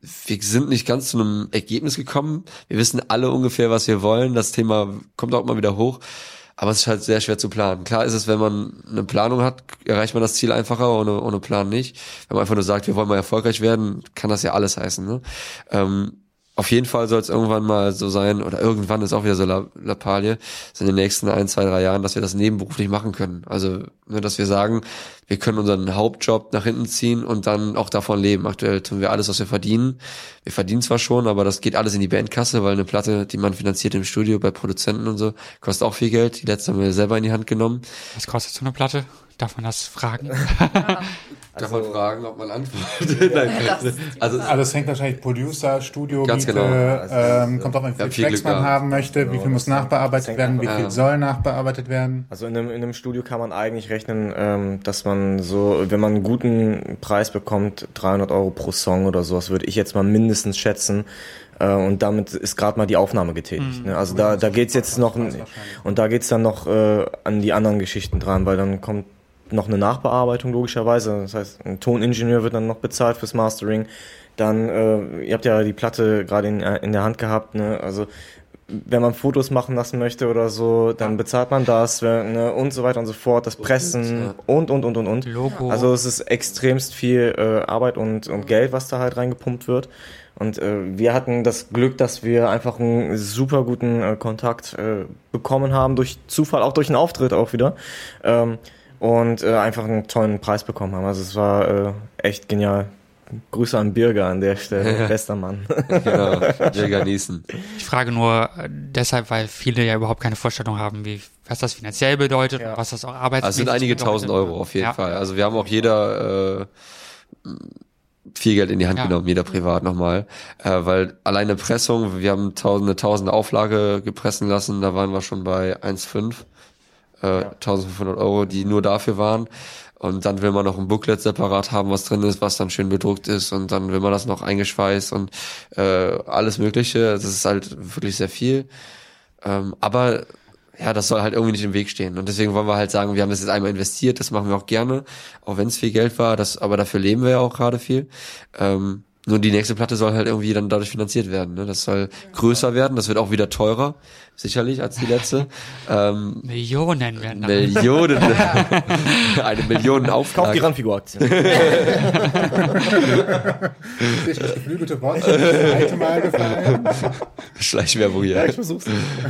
wir sind nicht ganz zu einem Ergebnis gekommen. Wir wissen alle ungefähr, was wir wollen. Das Thema kommt auch mal wieder hoch. Aber es ist halt sehr schwer zu planen. Klar ist es, wenn man eine Planung hat, erreicht man das Ziel einfacher, ohne, ohne Plan nicht. Wenn man einfach nur sagt, wir wollen mal erfolgreich werden, kann das ja alles heißen. Ne? Ähm, auf jeden Fall soll es irgendwann mal so sein, oder irgendwann ist auch wieder so La Lappalie, so in den nächsten ein, zwei, drei Jahren, dass wir das nebenberuflich machen können. Also, ne, dass wir sagen, wir können unseren Hauptjob nach hinten ziehen und dann auch davon leben. Aktuell tun wir alles, was wir verdienen. Wir verdienen zwar schon, aber das geht alles in die Bandkasse, weil eine Platte, die man finanziert im Studio bei Produzenten und so, kostet auch viel Geld. Die letzte haben wir selber in die Hand genommen. Was kostet so eine Platte? Darf man das fragen? Darf man fragen, ob man antwortet? Nein. Also, Also es hängt wahrscheinlich Producer, Studio, Ganz Miete, genau. ähm, kommt auch an, wie Ja, viel viel Glück man gehabt. haben möchte, wie viel muss nachbearbeitet werden, wie viel Ja. soll nachbearbeitet werden. Also in einem, in einem Studio kann man eigentlich rechnen, ähm, dass man so, wenn man einen guten Preis bekommt, 300 Euro pro Song oder sowas, würde ich jetzt mal mindestens schätzen. Äh, und damit ist gerade mal die Aufnahme getätigt. Ne? Also da, da geht's jetzt noch, und da geht's dann noch äh, an die anderen Geschichten dran, weil dann kommt noch eine Nachbearbeitung logischerweise. Das heißt, ein Toningenieur wird dann noch bezahlt fürs Mastering. Dann, äh, ihr habt ja die Platte gerade in, in der Hand gehabt, ne? Also wenn man Fotos machen lassen möchte oder so, dann bezahlt man das ne, und so weiter und so fort, das Pressen und und und und und. Logo. Also es ist extremst viel äh, Arbeit und, und Geld, was da halt reingepumpt wird. Und äh, wir hatten das Glück, dass wir einfach einen super guten äh, Kontakt äh, bekommen haben, durch Zufall, auch durch einen Auftritt auch wieder. Ähm, und äh, einfach einen tollen Preis bekommen haben. Also es war äh, echt genial. Grüße an Birger an der Stelle, bester Mann. [laughs] genau, wir genießen. Ich frage nur äh, deshalb, weil viele ja überhaupt keine Vorstellung haben, wie was das finanziell bedeutet Ja. und was das auch arbeitsmäßig Also es sind einige bedeutet. tausend Euro auf jeden Ja. Fall. Also wir haben auch jeder äh, viel Geld in die Hand Ja. genommen, jeder privat nochmal. Äh, weil alleine Pressung, wir haben tausende, tausende Auflage gepressen lassen, da waren wir schon bei 1,5, äh, 1500 Euro, die nur dafür waren. Und dann will man noch ein Booklet separat haben, was drin ist, was dann schön bedruckt ist und dann will man das noch eingeschweißt und äh, alles Mögliche. Das ist halt wirklich sehr viel. Ähm, aber ja, das soll halt irgendwie nicht im Weg stehen. Und deswegen wollen wir halt sagen, wir haben das jetzt einmal investiert, das machen wir auch gerne, auch wenn es viel Geld war, das, aber dafür leben wir ja auch gerade viel. Ähm, nur die nächste Platte soll halt irgendwie dann dadurch finanziert werden. Ne? Das soll größer werden, das wird auch wieder teurer, sicherlich, als die letzte. [laughs] ähm, Millionen werden da. Millionen, [laughs] eine Million Kauft die Auflage. Randfigur-Aktien. [laughs] Sich das geflügelte Wort das zweite Mal gefallen. Schleichwerbung hier. ich versuch's.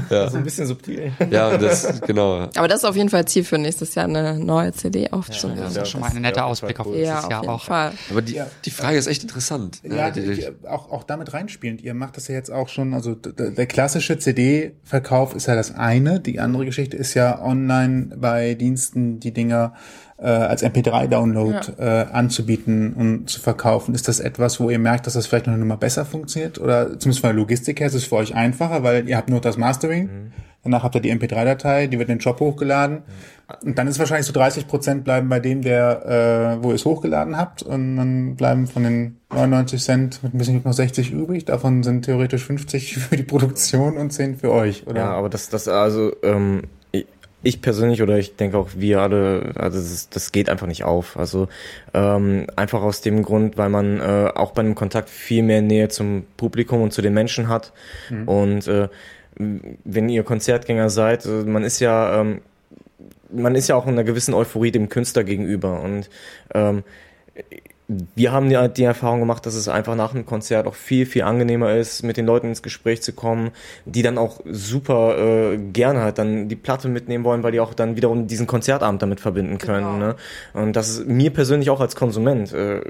Ja. So ein bisschen subtil. Ja, das, genau. Aber das ist auf jeden Fall Ziel für nächstes Jahr, eine neue CD aufzunehmen. Das ist schon mal ein netter Ausblick auf Ja, nächstes auf Jahr jeden auch. Fall. Aber die, Ja. die Frage ist echt interessant. Ja, die, auch, auch damit reinspielend. Ihr macht das ja jetzt auch schon, also der klassische CD-Verkauf ist ja das eine. Die andere Geschichte ist ja online bei Diensten die Dinger äh, als MP3-Download äh, anzubieten und zu verkaufen. Ist das etwas, wo ihr merkt, dass das vielleicht noch mal besser funktioniert? Oder zumindest von der Logistik her ist es für euch einfacher, weil ihr habt nur das Mastering. Danach habt ihr die MP3-Datei, die wird in den Job hochgeladen. Und dann ist wahrscheinlich so 30 Prozent bleiben bei dem, der, äh, wo ihr es hochgeladen habt. Und dann bleiben von den 99 Cent mit ein bisschen noch 60 übrig. Davon sind theoretisch 50 für die Produktion und 10 für euch, oder? Ja, aber das, das, also, ähm, ich- ich persönlich oder ich denke auch wir alle, also das, das geht einfach nicht auf. Also ähm, einfach aus dem Grund, weil man äh, auch bei einem Kontakt viel mehr Nähe zum Publikum und zu den Menschen hat. Und äh, wenn ihr Konzertgänger seid, äh, man ist ja, ähm, man ist ja auch in einer gewissen Euphorie dem Künstler gegenüber und ähm, wir haben ja die Erfahrung gemacht, dass es einfach nach einem Konzert auch viel, viel angenehmer ist, mit den Leuten ins Gespräch zu kommen, die dann auch super äh, gerne halt dann die Platte mitnehmen wollen, weil die auch dann wiederum diesen Konzertabend damit verbinden können. Ne? Und das ist mir persönlich auch als Konsument. Äh,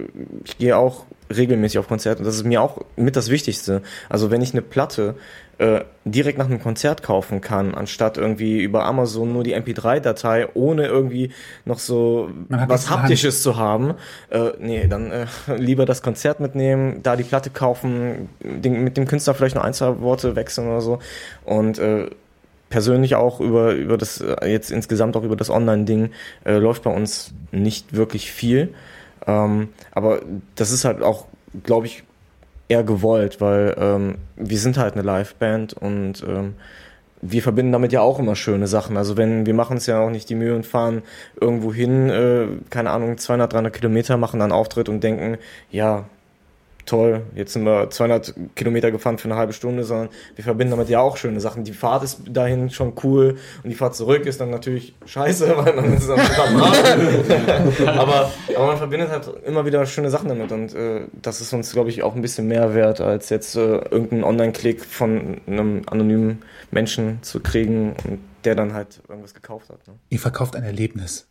ich gehe auch regelmäßig auf Konzerte und das ist mir auch mit das Wichtigste. Also wenn ich eine Platte äh, direkt nach einem Konzert kaufen kann, anstatt irgendwie über Amazon nur die MP3-Datei, ohne irgendwie noch so was. Haptisches zu haben. Äh, nee, dann äh, [laughs] lieber das Konzert mitnehmen, da die Platte kaufen, den, mit dem Künstler vielleicht noch ein, zwei Worte wechseln oder so. Und äh, persönlich auch über, über das, äh, jetzt insgesamt auch über das Online-Ding, äh, läuft bei uns nicht wirklich viel. Ähm, aber das ist halt auch, glaube ich, eher gewollt, weil ähm, wir sind halt eine Liveband und ähm, wir verbinden damit ja auch immer schöne Sachen. Also wenn wir machen es ja auch nicht die Mühe und fahren irgendwo hin, äh, keine Ahnung, 200, 300 Kilometer, machen dann Auftritt und denken, ja, toll, jetzt sind wir 200 Kilometer gefahren für eine halbe Stunde, sondern wir verbinden damit ja auch schöne Sachen. Die Fahrt ist dahin schon cool und die Fahrt zurück ist dann natürlich scheiße, [laughs] weil man ist am [laughs] aber, aber man verbindet halt immer wieder schöne Sachen damit und äh, das ist uns, glaube ich, auch ein bisschen mehr wert, als jetzt äh, irgendeinen Online-Klick von einem anonymen Menschen zu kriegen und der dann halt irgendwas gekauft hat. Ne? Ihr verkauft ein Erlebnis.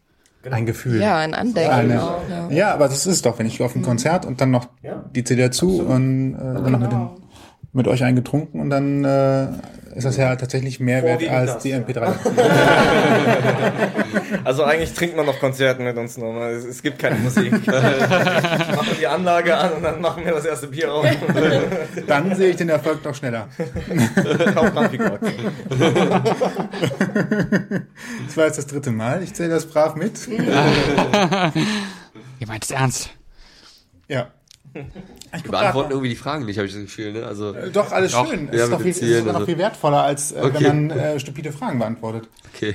Ein Gefühl. Ja, ein Andenken Eine, auch. Ja. ja, aber das ist es doch, wenn ich auf ein Konzert und dann noch die CD dazu und äh, dann noch mit, den, mit euch eingetrunken und dann äh, ist das ja tatsächlich mehr wert als das, die ja. [laughs] MP3. [laughs] Also eigentlich trinkt man noch Konzerten mit uns ne? Es, es gibt keine Musik. [laughs] machen die Anlage an und dann machen wir das erste Bier auf. Dann sehe ich den Erfolg noch schneller. Das war jetzt das dritte Mal. Ich zähle das brav mit. Ihr meint es ernst? Ja. Ich Wir beantworten irgendwie die Fragen nicht, habe ich das Gefühl. Ne? Also, Äh, Doch, alles Doch. schön. Ja, Es ist, doch viel, es ist Zielen, sogar noch also. viel wertvoller, als äh, Okay. wenn man äh, stupide Fragen beantwortet. okay.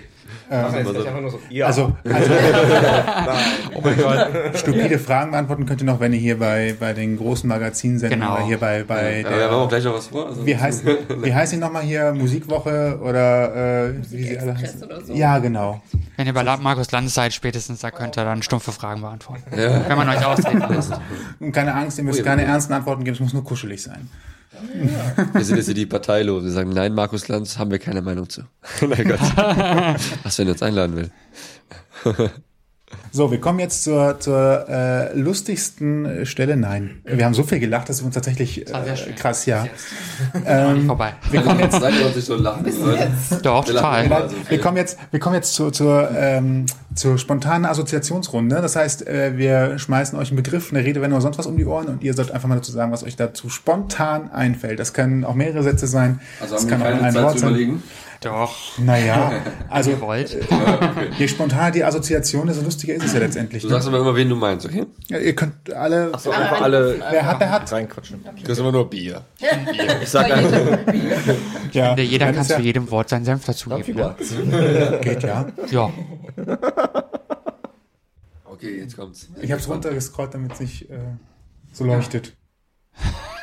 Ja. Also, [laughs] also [laughs] Oh mein Gott. stupide Fragen beantworten könnt ihr noch, wenn ihr hier bei, bei den großen Magazinsendungen Genau. oder hier bei, bei Ja, der, wir haben auch gleich noch was vor. Also, wie heißt, wie heißt die nochmal hier? Musikwoche oder äh, wie sie alle heißen? oder so. Ja, genau. Wenn ihr bei Markus Lanz seid, spätestens, da könnt ihr dann stumpfe Fragen beantworten. Ja. Wenn man euch austreten lässt. Und keine Angst, ihr müsst Oh ja. keine ernsten Antworten geben, es muss nur kuschelig sein. Wir sind jetzt hier die Parteilos. Wir sagen, nein, Markus Lanz, haben wir keine Meinung zu. [laughs] Na Gott. [laughs] Was, wenn er uns einladen will? So, wir kommen jetzt zur, zur äh, lustigsten äh, Stelle. Nein, wir haben so viel gelacht, dass wir uns tatsächlich äh, krass, ja. Ähm, vorbei. Wir kommen jetzt, Seid ihr uns nicht so lachen? Doch, total. wir kommen jetzt, wir kommen jetzt zur, zur, ähm, zur spontanen Assoziationsrunde. Das heißt, äh, wir schmeißen euch einen Begriff, eine Redewendung oder sonst was um die Ohren und ihr sollt einfach mal dazu sagen, was euch dazu spontan einfällt. Das können auch mehrere Sätze sein. Also das haben wir kann auch keine ein Zeit Wort zu sein. Doch, Naja, [laughs] also ihr wollt. je spontaner die Assoziation, desto lustiger ist es ja letztendlich. Du Ne? sagst aber immer, wen du meinst, okay? Ja, ihr könnt alle, So einfach alle wer hat, der hat. reinquatschen. Du kriegst immer nur Bier. Ich sag einfach, [laughs] Ja, Jeder kann es zu ja, jedem Wort seinen Senf dazugeben. Ne? [laughs] geht, ja. Ja, Okay, jetzt kommt's. Ich habe es runtergescrollt, damit es nicht äh, so leuchtet.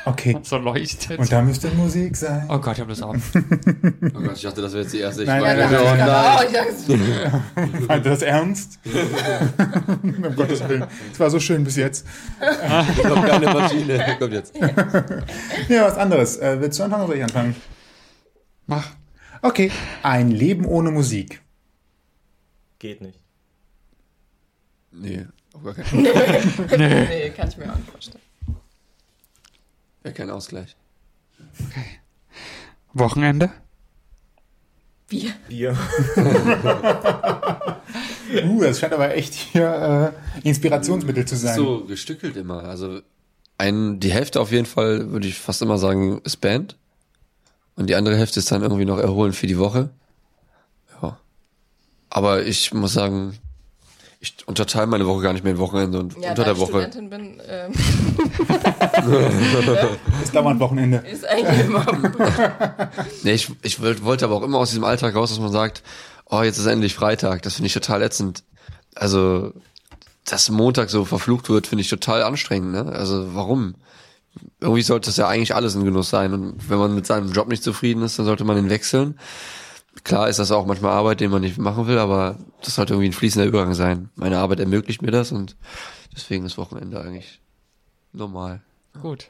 Okay. so leuchtet. Und da müsste Musik sein. Oh Gott, ich hab das auf. Oh Gott, ich dachte, das wäre jetzt die erste. Ich Nein, war- nein, nein, oh, nein. nein. Oh, ich dachte, Meint ihr das ernst? [laughs] um Gottes Willen. Es war so schön bis jetzt. Ich hab keine Maschine. Kommt jetzt. [laughs] Ja, was anderes. Äh, willst du anfangen oder soll ich anfangen? Mach. Okay. Ein Leben ohne Musik. geht nicht. Nee, auf gar keinen [laughs] Fall. nee, kann ich mir auch nicht vorstellen. Wäre kein Ausgleich. Wochenende? Bier. Bier. [laughs] Uh, das scheint aber echt hier äh, Inspirationsmittel zu sein. So gestückelt immer. Also ein, die Hälfte auf jeden Fall, würde ich fast immer sagen, ist Band. Und die andere Hälfte ist dann irgendwie noch erholen für die Woche. Ja. Aber ich muss sagen, ich unterteile meine Woche gar nicht mehr in Wochenende und Ja, unter da der ich Woche. Studentin bin, ähm, [laughs] Ist dauernd Wochenende. ist eigentlich immer. [laughs] Nee, ich, ich wollt- wollte aber auch immer aus diesem Alltag raus, dass man sagt, oh, jetzt ist endlich Freitag. Das finde ich total ätzend. Also, dass Montag so verflucht wird, finde ich total anstrengend. Ne? Also, warum? Irgendwie sollte das ja eigentlich alles ein Genuss sein. Und wenn man mit seinem Job nicht zufrieden ist, dann sollte man ihn wechseln. Klar ist das auch manchmal Arbeit, den man nicht machen will, aber das sollte irgendwie ein fließender Übergang sein. Meine Arbeit ermöglicht mir das und deswegen ist Wochenende eigentlich normal. Gut.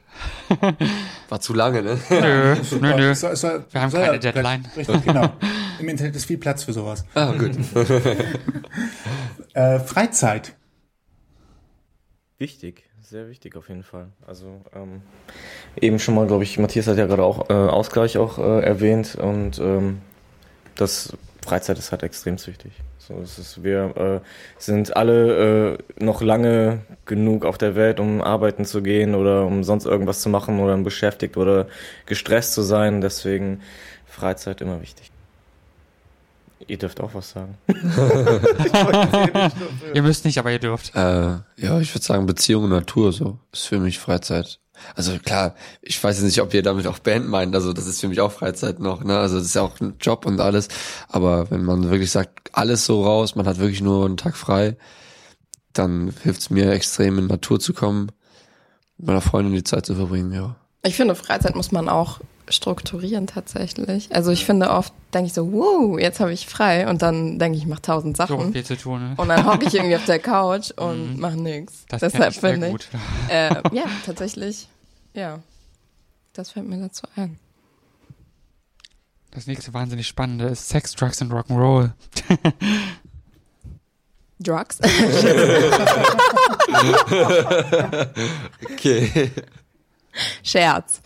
War zu lange, ne? [laughs] Nö, nö, nö. Es soll- Wir haben soll keine ja- Deadline. Richtig, [laughs] genau. Im Internet ist viel Platz für sowas. Ah, gut. [laughs] Äh, Freizeit. Wichtig, sehr wichtig auf jeden Fall. Also ähm, eben schon mal, glaube ich, Matthias hat ja gerade auch äh, Ausgleich auch äh, erwähnt und ähm, das Freizeit ist halt extrem wichtig. So, es ist, wir äh, sind alle äh, noch lange genug auf der Welt, um arbeiten zu gehen oder um sonst irgendwas zu machen oder beschäftigt oder gestresst zu sein. Deswegen Freizeit immer wichtig. Ihr dürft auch was sagen. [laughs] Ihr müsst nicht, aber ihr dürft. Äh, ja, ich würde sagen Beziehung und Natur so ist für mich Freizeit. Also klar, ich weiß jetzt nicht, ob ihr damit auch Band meint, also das ist für mich auch Freizeit noch, ne? Also das ist ja auch ein Job und alles, aber wenn man wirklich sagt, alles so raus, man hat wirklich nur einen Tag frei, dann hilft es mir extrem in Natur zu kommen, mit meiner Freundin die Zeit zu verbringen, ja. Ich finde, Freizeit muss man auch strukturieren tatsächlich. Also ich finde oft, denke ich so, wow, jetzt habe ich frei und dann denke ich, ich mache tausend So Sachen. viel zu tun. Ne? Und dann hocke ich irgendwie auf der [laughs] Couch und mache nichts. Das Deshalb ich sehr finde ich. gut. Äh, [laughs] ja, tatsächlich. Ja. Das fällt mir dazu ein. Das nächste wahnsinnig Spannende ist Sex, Drugs and Rock'n'Roll. [laughs] Drugs? Okay. Scherz.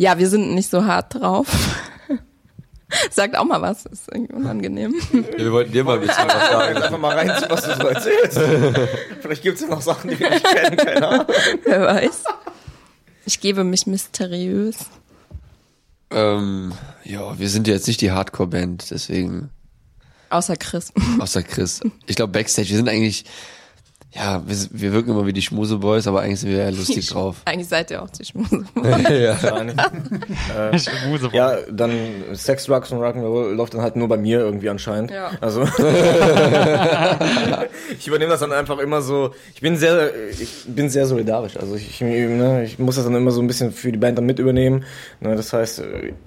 Ja, wir sind nicht so hart drauf. [laughs] Sagt auch mal was, ist irgendwie unangenehm. Wir wollten dir mal ein bisschen was sagen. Einfach mal rein, was du so erzählst. [laughs] Vielleicht gibt es ja noch Sachen, die wir nicht kennen, keine Ahnung. Wer weiß. Ich gebe mich mysteriös. Ähm, ja, wir sind ja jetzt nicht die Hardcore-Band, deswegen Außer Chris. Außer Chris. Ich glaube, Backstage, wir sind eigentlich, ja, wir, wir wirken immer wie die Schmuseboys, aber eigentlich sind wir ja lustig drauf. Eigentlich seid ihr auch die [laughs] Schmuse. ja. [laughs] Schmuse- Ja, dann Sex, Drugs und Rock'n'Roll läuft dann halt nur bei mir irgendwie anscheinend. Ja. Also [laughs] ich übernehme das dann einfach immer so. Ich bin sehr, ich bin sehr solidarisch. Also ich, ne, ich muss das dann immer so ein bisschen für die Band dann mit übernehmen. Ne, das heißt,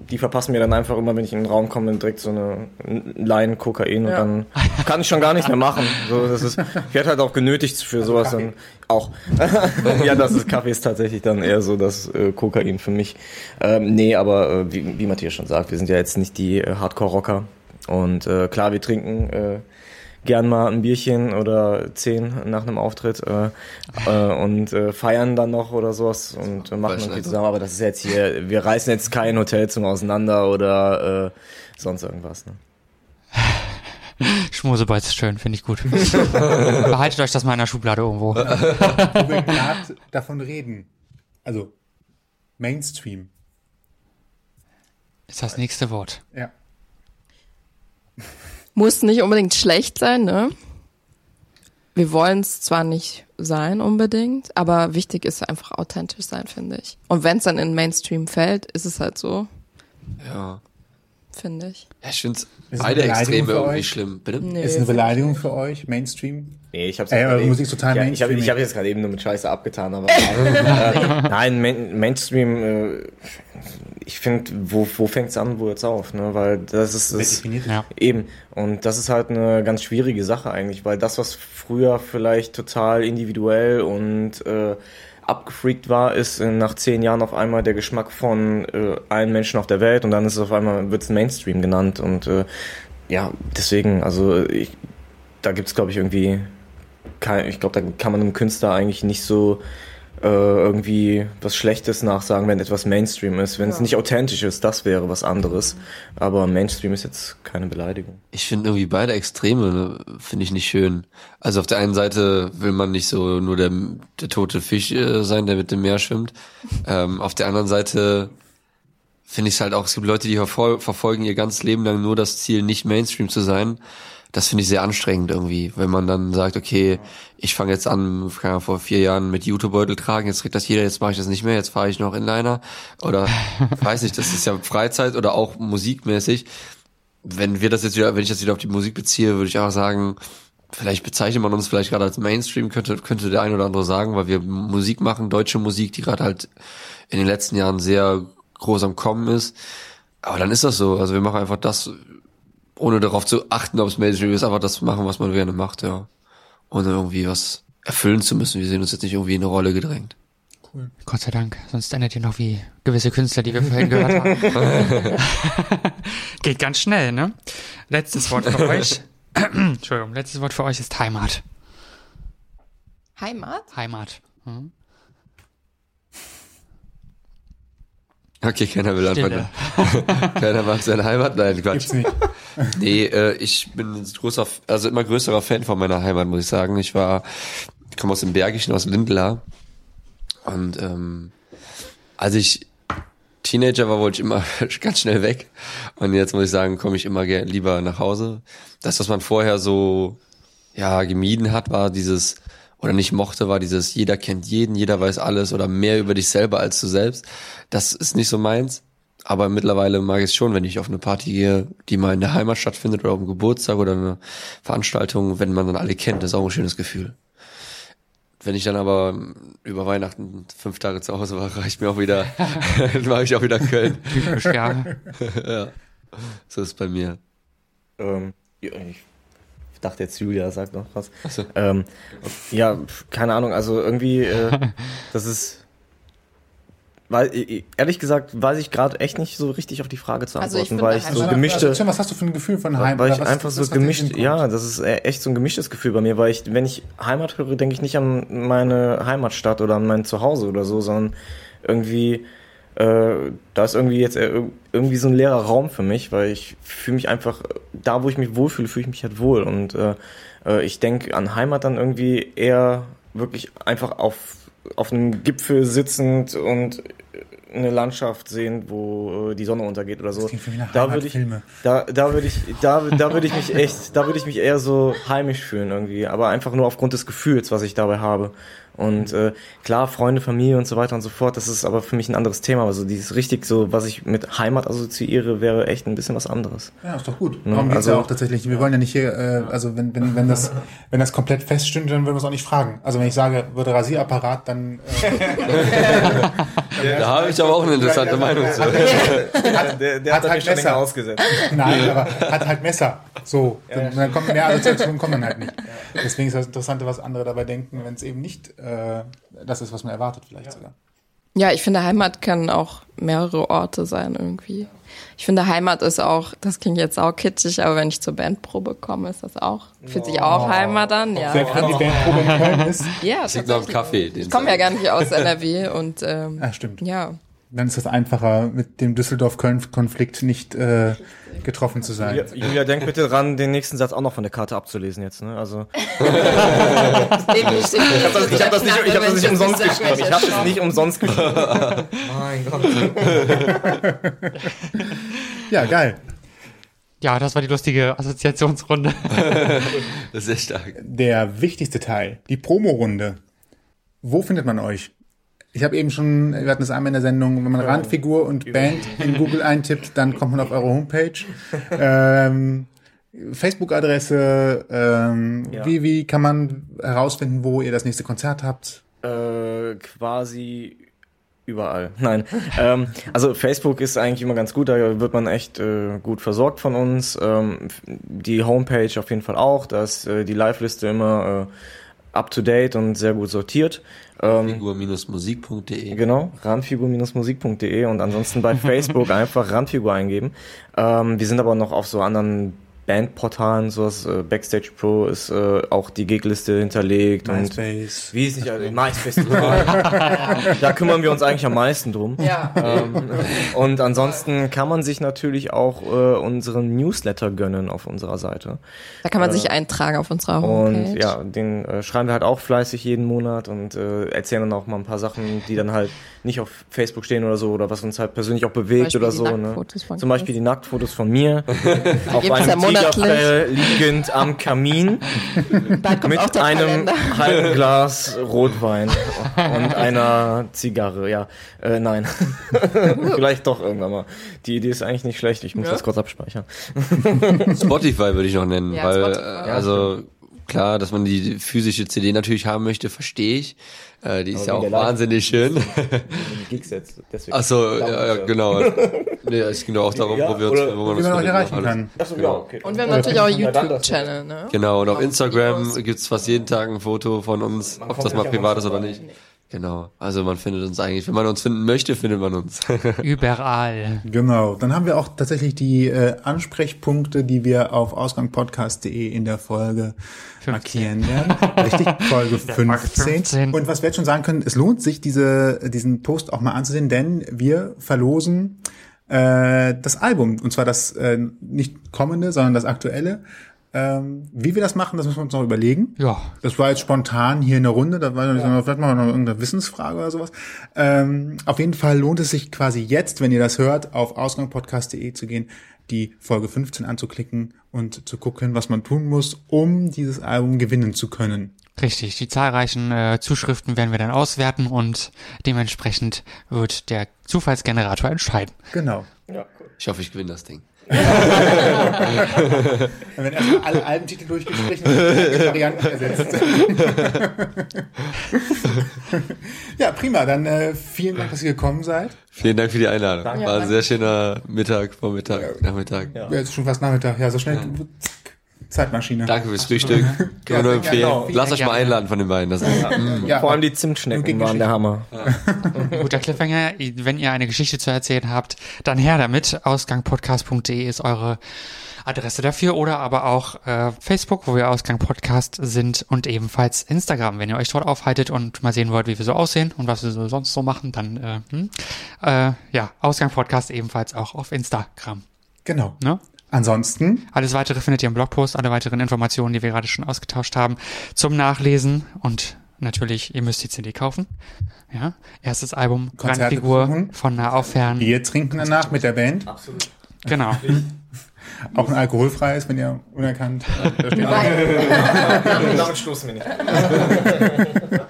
die verpassen mir dann einfach immer, wenn ich in den Raum komme, dann direkt so eine Line Kokain und Ja. dann kann ich schon gar nichts mehr machen. So, das ist, ich werde halt auch genötigt für sowas dann auch. [laughs] ja, das ist Kaffee ist tatsächlich dann eher so das äh, Kokain für mich. Ähm, nee, aber äh, wie, wie Matthias schon sagt, wir sind ja jetzt nicht die äh, Hardcore-Rocker. Und äh, klar, wir trinken äh, gern mal ein Bierchen oder zehn nach einem Auftritt äh, äh, und äh, feiern dann noch oder sowas und äh, machen irgendwie zusammen. Aber das ist jetzt hier, wir reißen jetzt kein Hotelzimmer auseinander oder äh, sonst irgendwas. Ne? [laughs] Schmusebeiz ist schön, finde ich gut. [laughs] Behaltet euch das mal in der Schublade irgendwo. [laughs] Wo wir gerade davon reden. Also Mainstream. Ist das nächste Wort. Ja. Muss nicht unbedingt schlecht sein, ne? Wir wollen es zwar nicht sein unbedingt, aber wichtig ist einfach authentisch sein, finde ich. Und wenn es dann in Mainstream fällt, ist es halt so, Ja. Finde ich. Ja, ich finde Ist es beide eine Beleidigung Extreme für irgendwie euch? schlimm. Bitte? Nee, Ist eine Beleidigung für euch, Mainstream? Nee, ich hab's eure gerade Musik ist total ja, Ich habe hab jetzt gerade eben nur mit Scheiße abgetan, aber äh, [laughs] nein, Main, Mainstream, äh, ich finde, wo, wo fängt's an, wo hört's auf, ne? Weil das ist, definiert Ja. Eben. Und das ist halt eine ganz schwierige Sache eigentlich, weil das, was früher vielleicht total individuell und äh, abgefreakt war, ist äh, nach zehn Jahren auf einmal der Geschmack von äh, allen Menschen auf der Welt und dann ist es auf einmal, wird's Mainstream genannt und äh, ja, deswegen, also ich, da gibt's glaube ich irgendwie kein, ich glaube, da kann man einem Künstler eigentlich nicht so äh, irgendwie was Schlechtes nachsagen, wenn etwas Mainstream ist. Wenn es nicht authentisch ist, das wäre was anderes. Aber Mainstream ist jetzt keine Beleidigung. Ich finde irgendwie beide Extreme, ne, finde ich nicht schön. Also auf der einen Seite will man nicht so nur der, der tote Fisch äh, sein, der mit dem Meer schwimmt. Ähm, auf der anderen Seite finde ich es halt auch, es gibt Leute, die verfol verfolgen ihr ganzes Leben lang nur das Ziel, nicht Mainstream zu sein. Das finde ich sehr anstrengend irgendwie, wenn man dann sagt, okay, ich fange jetzt an, Ahnung, vor vier Jahren mit YouTube-Beutel tragen, jetzt trägt das jeder, jetzt mache ich das nicht mehr, jetzt fahre ich noch Inliner oder [laughs] weiß nicht, das ist ja Freizeit oder auch musikmäßig. Wenn wir das jetzt wieder, wenn ich das wieder auf die Musik beziehe, würde ich auch sagen, vielleicht bezeichnet man uns vielleicht gerade als Mainstream, könnte, könnte der ein oder andere sagen, weil wir Musik machen, deutsche Musik, die gerade halt in den letzten Jahren sehr groß am Kommen ist. Aber dann ist das so. Also wir machen einfach das, ohne darauf zu achten, ob es Mainstream ist, einfach das machen, was man gerne macht, ja. Ohne irgendwie was erfüllen zu müssen. Wir sehen uns jetzt nicht irgendwie in eine Rolle gedrängt. Gott sei Dank, sonst endet ihr noch wie gewisse Künstler, die wir vorhin gehört haben. [laughs] Geht ganz schnell, ne? Letztes Wort für euch. Entschuldigung, letztes Wort für euch ist Heimat. Heimat? Heimat. Hm? Okay, keiner will Stille. anfangen. [laughs] keiner mag seine Heimat. Nein, Quatsch. Gibt's nicht. [laughs] Nee, äh, ich bin ein großer, also immer größerer Fan von meiner Heimat, muss ich sagen. Ich war, ich komme aus dem Bergischen, aus Lindlar. Und ähm, als ich Teenager war, wollte ich immer [laughs] ganz schnell weg. Und jetzt muss ich sagen, komme ich immer lieber nach Hause. Das, was man vorher so ja gemieden hat, war dieses oder nicht mochte, war dieses jeder kennt jeden, jeder weiß alles oder mehr über dich selber als du selbst. Das ist nicht so meins. Aber mittlerweile mag ich es schon, wenn ich auf eine Party gehe, die mal in der Heimat stattfindet oder auf einem Geburtstag oder eine Veranstaltung, wenn man dann alle kennt, das ist auch ein schönes Gefühl. Wenn ich dann aber über Weihnachten fünf Tage zu Hause war, [laughs] reicht mir auch wieder, [laughs] dann mache ich auch wieder Köln. Typisch, ja. [laughs] ja. So ist es bei mir. Ähm, ja, ich dachte jetzt Julia sagt noch was. Ach so. Ähm, ja, keine Ahnung, also irgendwie, äh, [laughs] das ist. Weil, ehrlich gesagt, weiß ich gerade echt nicht so richtig auf die Frage zu Also ich antworten, finde weil ich so Also, gemischte. Also, was hast du für ein Gefühl von Heimat? weil ich was- einfach so gemischt, ja, das ist e- echt so ein gemischtes Gefühl bei mir, weil ich, wenn ich Heimat höre, denke ich nicht an meine Heimatstadt oder an mein Zuhause oder so, sondern irgendwie, äh, da ist irgendwie jetzt äh, irgendwie so ein leerer Raum für mich, weil ich fühle mich einfach, da wo ich mich wohlfühle, fühle ich mich halt wohl und äh, äh, ich denke an Heimat dann irgendwie eher wirklich einfach auf, auf einem Gipfel sitzend und eine Landschaft sehen, wo äh, die Sonne untergeht oder so. Da würde ich, da, da würde ich, da, da würde ich mich echt, da würde ich mich eher so heimisch fühlen irgendwie, aber einfach nur aufgrund des Gefühls, was ich dabei habe. Und äh, klar, Freunde, Familie und so weiter und so fort, das ist aber für mich ein anderes Thema. Also dieses richtig so, was ich mit Heimat assoziiere, wäre echt ein bisschen was anderes. Ja, ist doch gut. Darum geht's also- ja auch tatsächlich. Wir wollen ja nicht hier, äh, also wenn, wenn, wenn, das, wenn das komplett feststünde, dann würden wir es auch nicht fragen. Also wenn ich sage, würde Rasierapparat, dann äh, [laughs] Da habe ich aber auch eine interessante Meinung zu. Der, [laughs] der Hat halt Messer. ausgesetzt. nein, aber hat halt Messer. So, dann, dann kommt mehr Assoziationen kommen dann halt nicht. Deswegen ist das Interessante, was andere dabei denken, wenn es eben nicht äh, das ist, was man erwartet vielleicht sogar. Ja, ich finde, Heimat können auch mehrere Orte sein irgendwie. Ich finde, Heimat ist auch, das klingt jetzt auch kitschig, aber wenn ich zur Bandprobe komme, ist das auch, fühlt sich auch Heimat an. Ja, Selbst wenn die Bandprobe in Köln ist. ja Liegt noch am tatsächlich. Kaffee. den Ich komme ja gar nicht aus NRW und ähm, Ah, stimmt. ja. Dann ist es einfacher, mit dem Düsseldorf-Köln-Konflikt nicht äh, getroffen zu sein. Julia, Julia, denk bitte dran, den nächsten Satz auch noch von der Karte abzulesen jetzt. Ne? Also [laughs] Ich habe das, ich hab das nicht, ich hab das nicht umsonst geschrieben. Ich habe das nicht umsonst [laughs] geschrieben. mein Gott. Ja, geil. Ja, das war die lustige Assoziationsrunde. [laughs] Das ist sehr stark. Der wichtigste Teil, die Promo-Runde. Wo findet man euch? Ich habe eben schon, wir hatten es einmal in der Sendung, wenn man Randfigur und Band in Google eintippt, dann kommt man auf eure Homepage. [laughs] ähm, Facebook-Adresse, ähm, Ja. wie, wie kann man herausfinden, wo ihr das nächste Konzert habt? Äh, quasi überall. [laughs] Nein. ähm, also Facebook ist eigentlich immer ganz gut, da wird man echt äh, gut versorgt von uns. Ähm, die Homepage auf jeden Fall auch, da ist äh, die Live-Liste immer äh, up to date und sehr gut sortiert. Ähm, Figur-musik.de. Genau, randfigur-musik.de und ansonsten bei [laughs] Facebook einfach Randfigur eingeben. Ähm, wir sind aber noch auf so anderen Bandportalen, sowas, äh, Backstage Pro ist äh, auch die Gigliste hinterlegt und MySpace. wie ist nicht, also MySpace. [laughs] da kümmern wir uns eigentlich am meisten drum. Ja. Ähm, und ansonsten kann man sich natürlich auch äh, unseren Newsletter gönnen auf unserer Seite. Da kann man sich eintragen auf unserer Homepage. Und ja, den äh, schreiben wir halt auch fleißig jeden Monat und äh, erzählen dann auch mal ein paar Sachen, die dann halt nicht auf Facebook stehen oder so oder was uns halt persönlich auch bewegt Beispiel oder so. Ne? Zum Beispiel die Nacktfotos von mir [laughs] auf einem Tigerfell liegend am Kamin mit einem halben Glas Rotwein und einer Zigarre. Ja, äh, nein. [laughs] Vielleicht doch irgendwann mal. Die Idee ist eigentlich nicht schlecht. Ich muss Ja. das kurz abspeichern. Spotify würde ich noch nennen, Ja, weil Spotify. äh, also klar, dass man die physische CD natürlich haben möchte, verstehe ich. Äh, die ist ja auch wahnsinnig schön. [laughs] Gigs jetzt, deswegen. Ach so, ja, ja, genau. [laughs] nee, es ging doch auch darum, Ja, wo wir uns, wo man uns man erreichen kann. Achso, ja, okay. Und wir haben natürlich auch YouTube-Channel, ne? Genau, und auf Instagram gibt's fast jeden Tag ein Foto von uns, ob das mal privat ist oder nicht. Genau, also man findet uns eigentlich, wenn man uns finden möchte, findet man uns. [laughs] Überall. Genau, dann haben wir auch tatsächlich die äh, Ansprechpunkte, die wir auf ausgangpodcast.de in der Folge 15. markieren werden. Richtig, Folge [laughs] 15. 15. Und was wir jetzt schon sagen können, es lohnt sich, diese, diesen Post auch mal anzusehen, denn wir verlosen äh, das Album, und zwar das äh, nicht kommende, sondern das aktuelle. Ähm, wie wir das machen, das müssen wir uns noch überlegen. Ja. Das war jetzt spontan hier in der Runde, da war ja. vielleicht machen wir noch irgendeine Wissensfrage oder sowas. Ähm, auf jeden Fall lohnt es sich quasi jetzt, wenn ihr das hört, auf ausgangpodcast.de zu gehen, die Folge 15 anzuklicken und zu gucken, was man tun muss, um dieses Album gewinnen zu können. Richtig, die zahlreichen äh, Zuschriften werden wir dann auswerten und dementsprechend wird der Zufallsgenerator entscheiden. Genau. Ich hoffe, ich gewinne das Ding. [laughs] Dann werden erstmal alle Albentitel durchgestrichen und Varianten ersetzt. [laughs] ja, prima. Dann äh, vielen Dank, dass ihr gekommen seid. Vielen Dank für die Einladung. Danke. War ein sehr schöner Mittag, Vormittag, Nachmittag. Ja. Ja, ist schon fast Nachmittag. Ja, so schnell. Zack. Zeitmaschine. Danke fürs Frühstück. Kann man nur Ja, empfehlen. genau. Lasst euch mal einladen von den beiden. Das ist, Ja, Vor allem die Zimtschnecken waren der Hammer. [laughs] Guter Cliffhanger, wenn ihr eine Geschichte zu erzählen habt, dann her damit. Ausgangpodcast.de ist eure Adresse dafür oder aber auch äh, Facebook, wo wir Ausgang Podcast sind und ebenfalls Instagram. Wenn ihr euch dort aufhaltet und mal sehen wollt, wie wir so aussehen und was wir so sonst so machen, dann äh, hm, äh, ja, Ausgang Podcast ebenfalls auch auf Instagram. genau. Ne? Ansonsten, Alles weitere findet ihr im Blogpost, alle weiteren Informationen, die wir gerade schon ausgetauscht haben, zum Nachlesen und natürlich, ihr müsst die CD kaufen. Ja, erstes Album, Konzerte Randfigur besuchen. von nah auf fern. Bier trinken danach mit der Band. Genau. [laughs] Auch ein alkoholfreies, wenn ihr unerkannt. steht [laughs] Damit stoßen wir nicht. [laughs]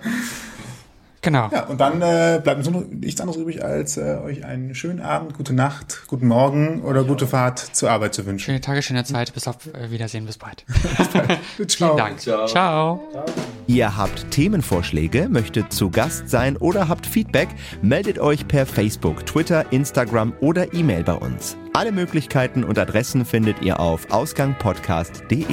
Genau. Ja, und dann äh, bleibt uns nur noch nichts anderes übrig, als äh, euch einen schönen Abend, gute Nacht, guten Morgen oder gute Fahrt zur Arbeit zu wünschen. Schöne Tage, schöne Zeit. Bis auf äh, Wiedersehen. Bis bald. [laughs] Ciao. Vielen Dank. Ciao. Ihr habt Themenvorschläge, möchtet zu Gast sein oder habt Feedback, meldet euch per Facebook, Twitter, Instagram oder E-Mail bei uns. Alle Möglichkeiten und Adressen findet ihr auf ausgangpodcast.de.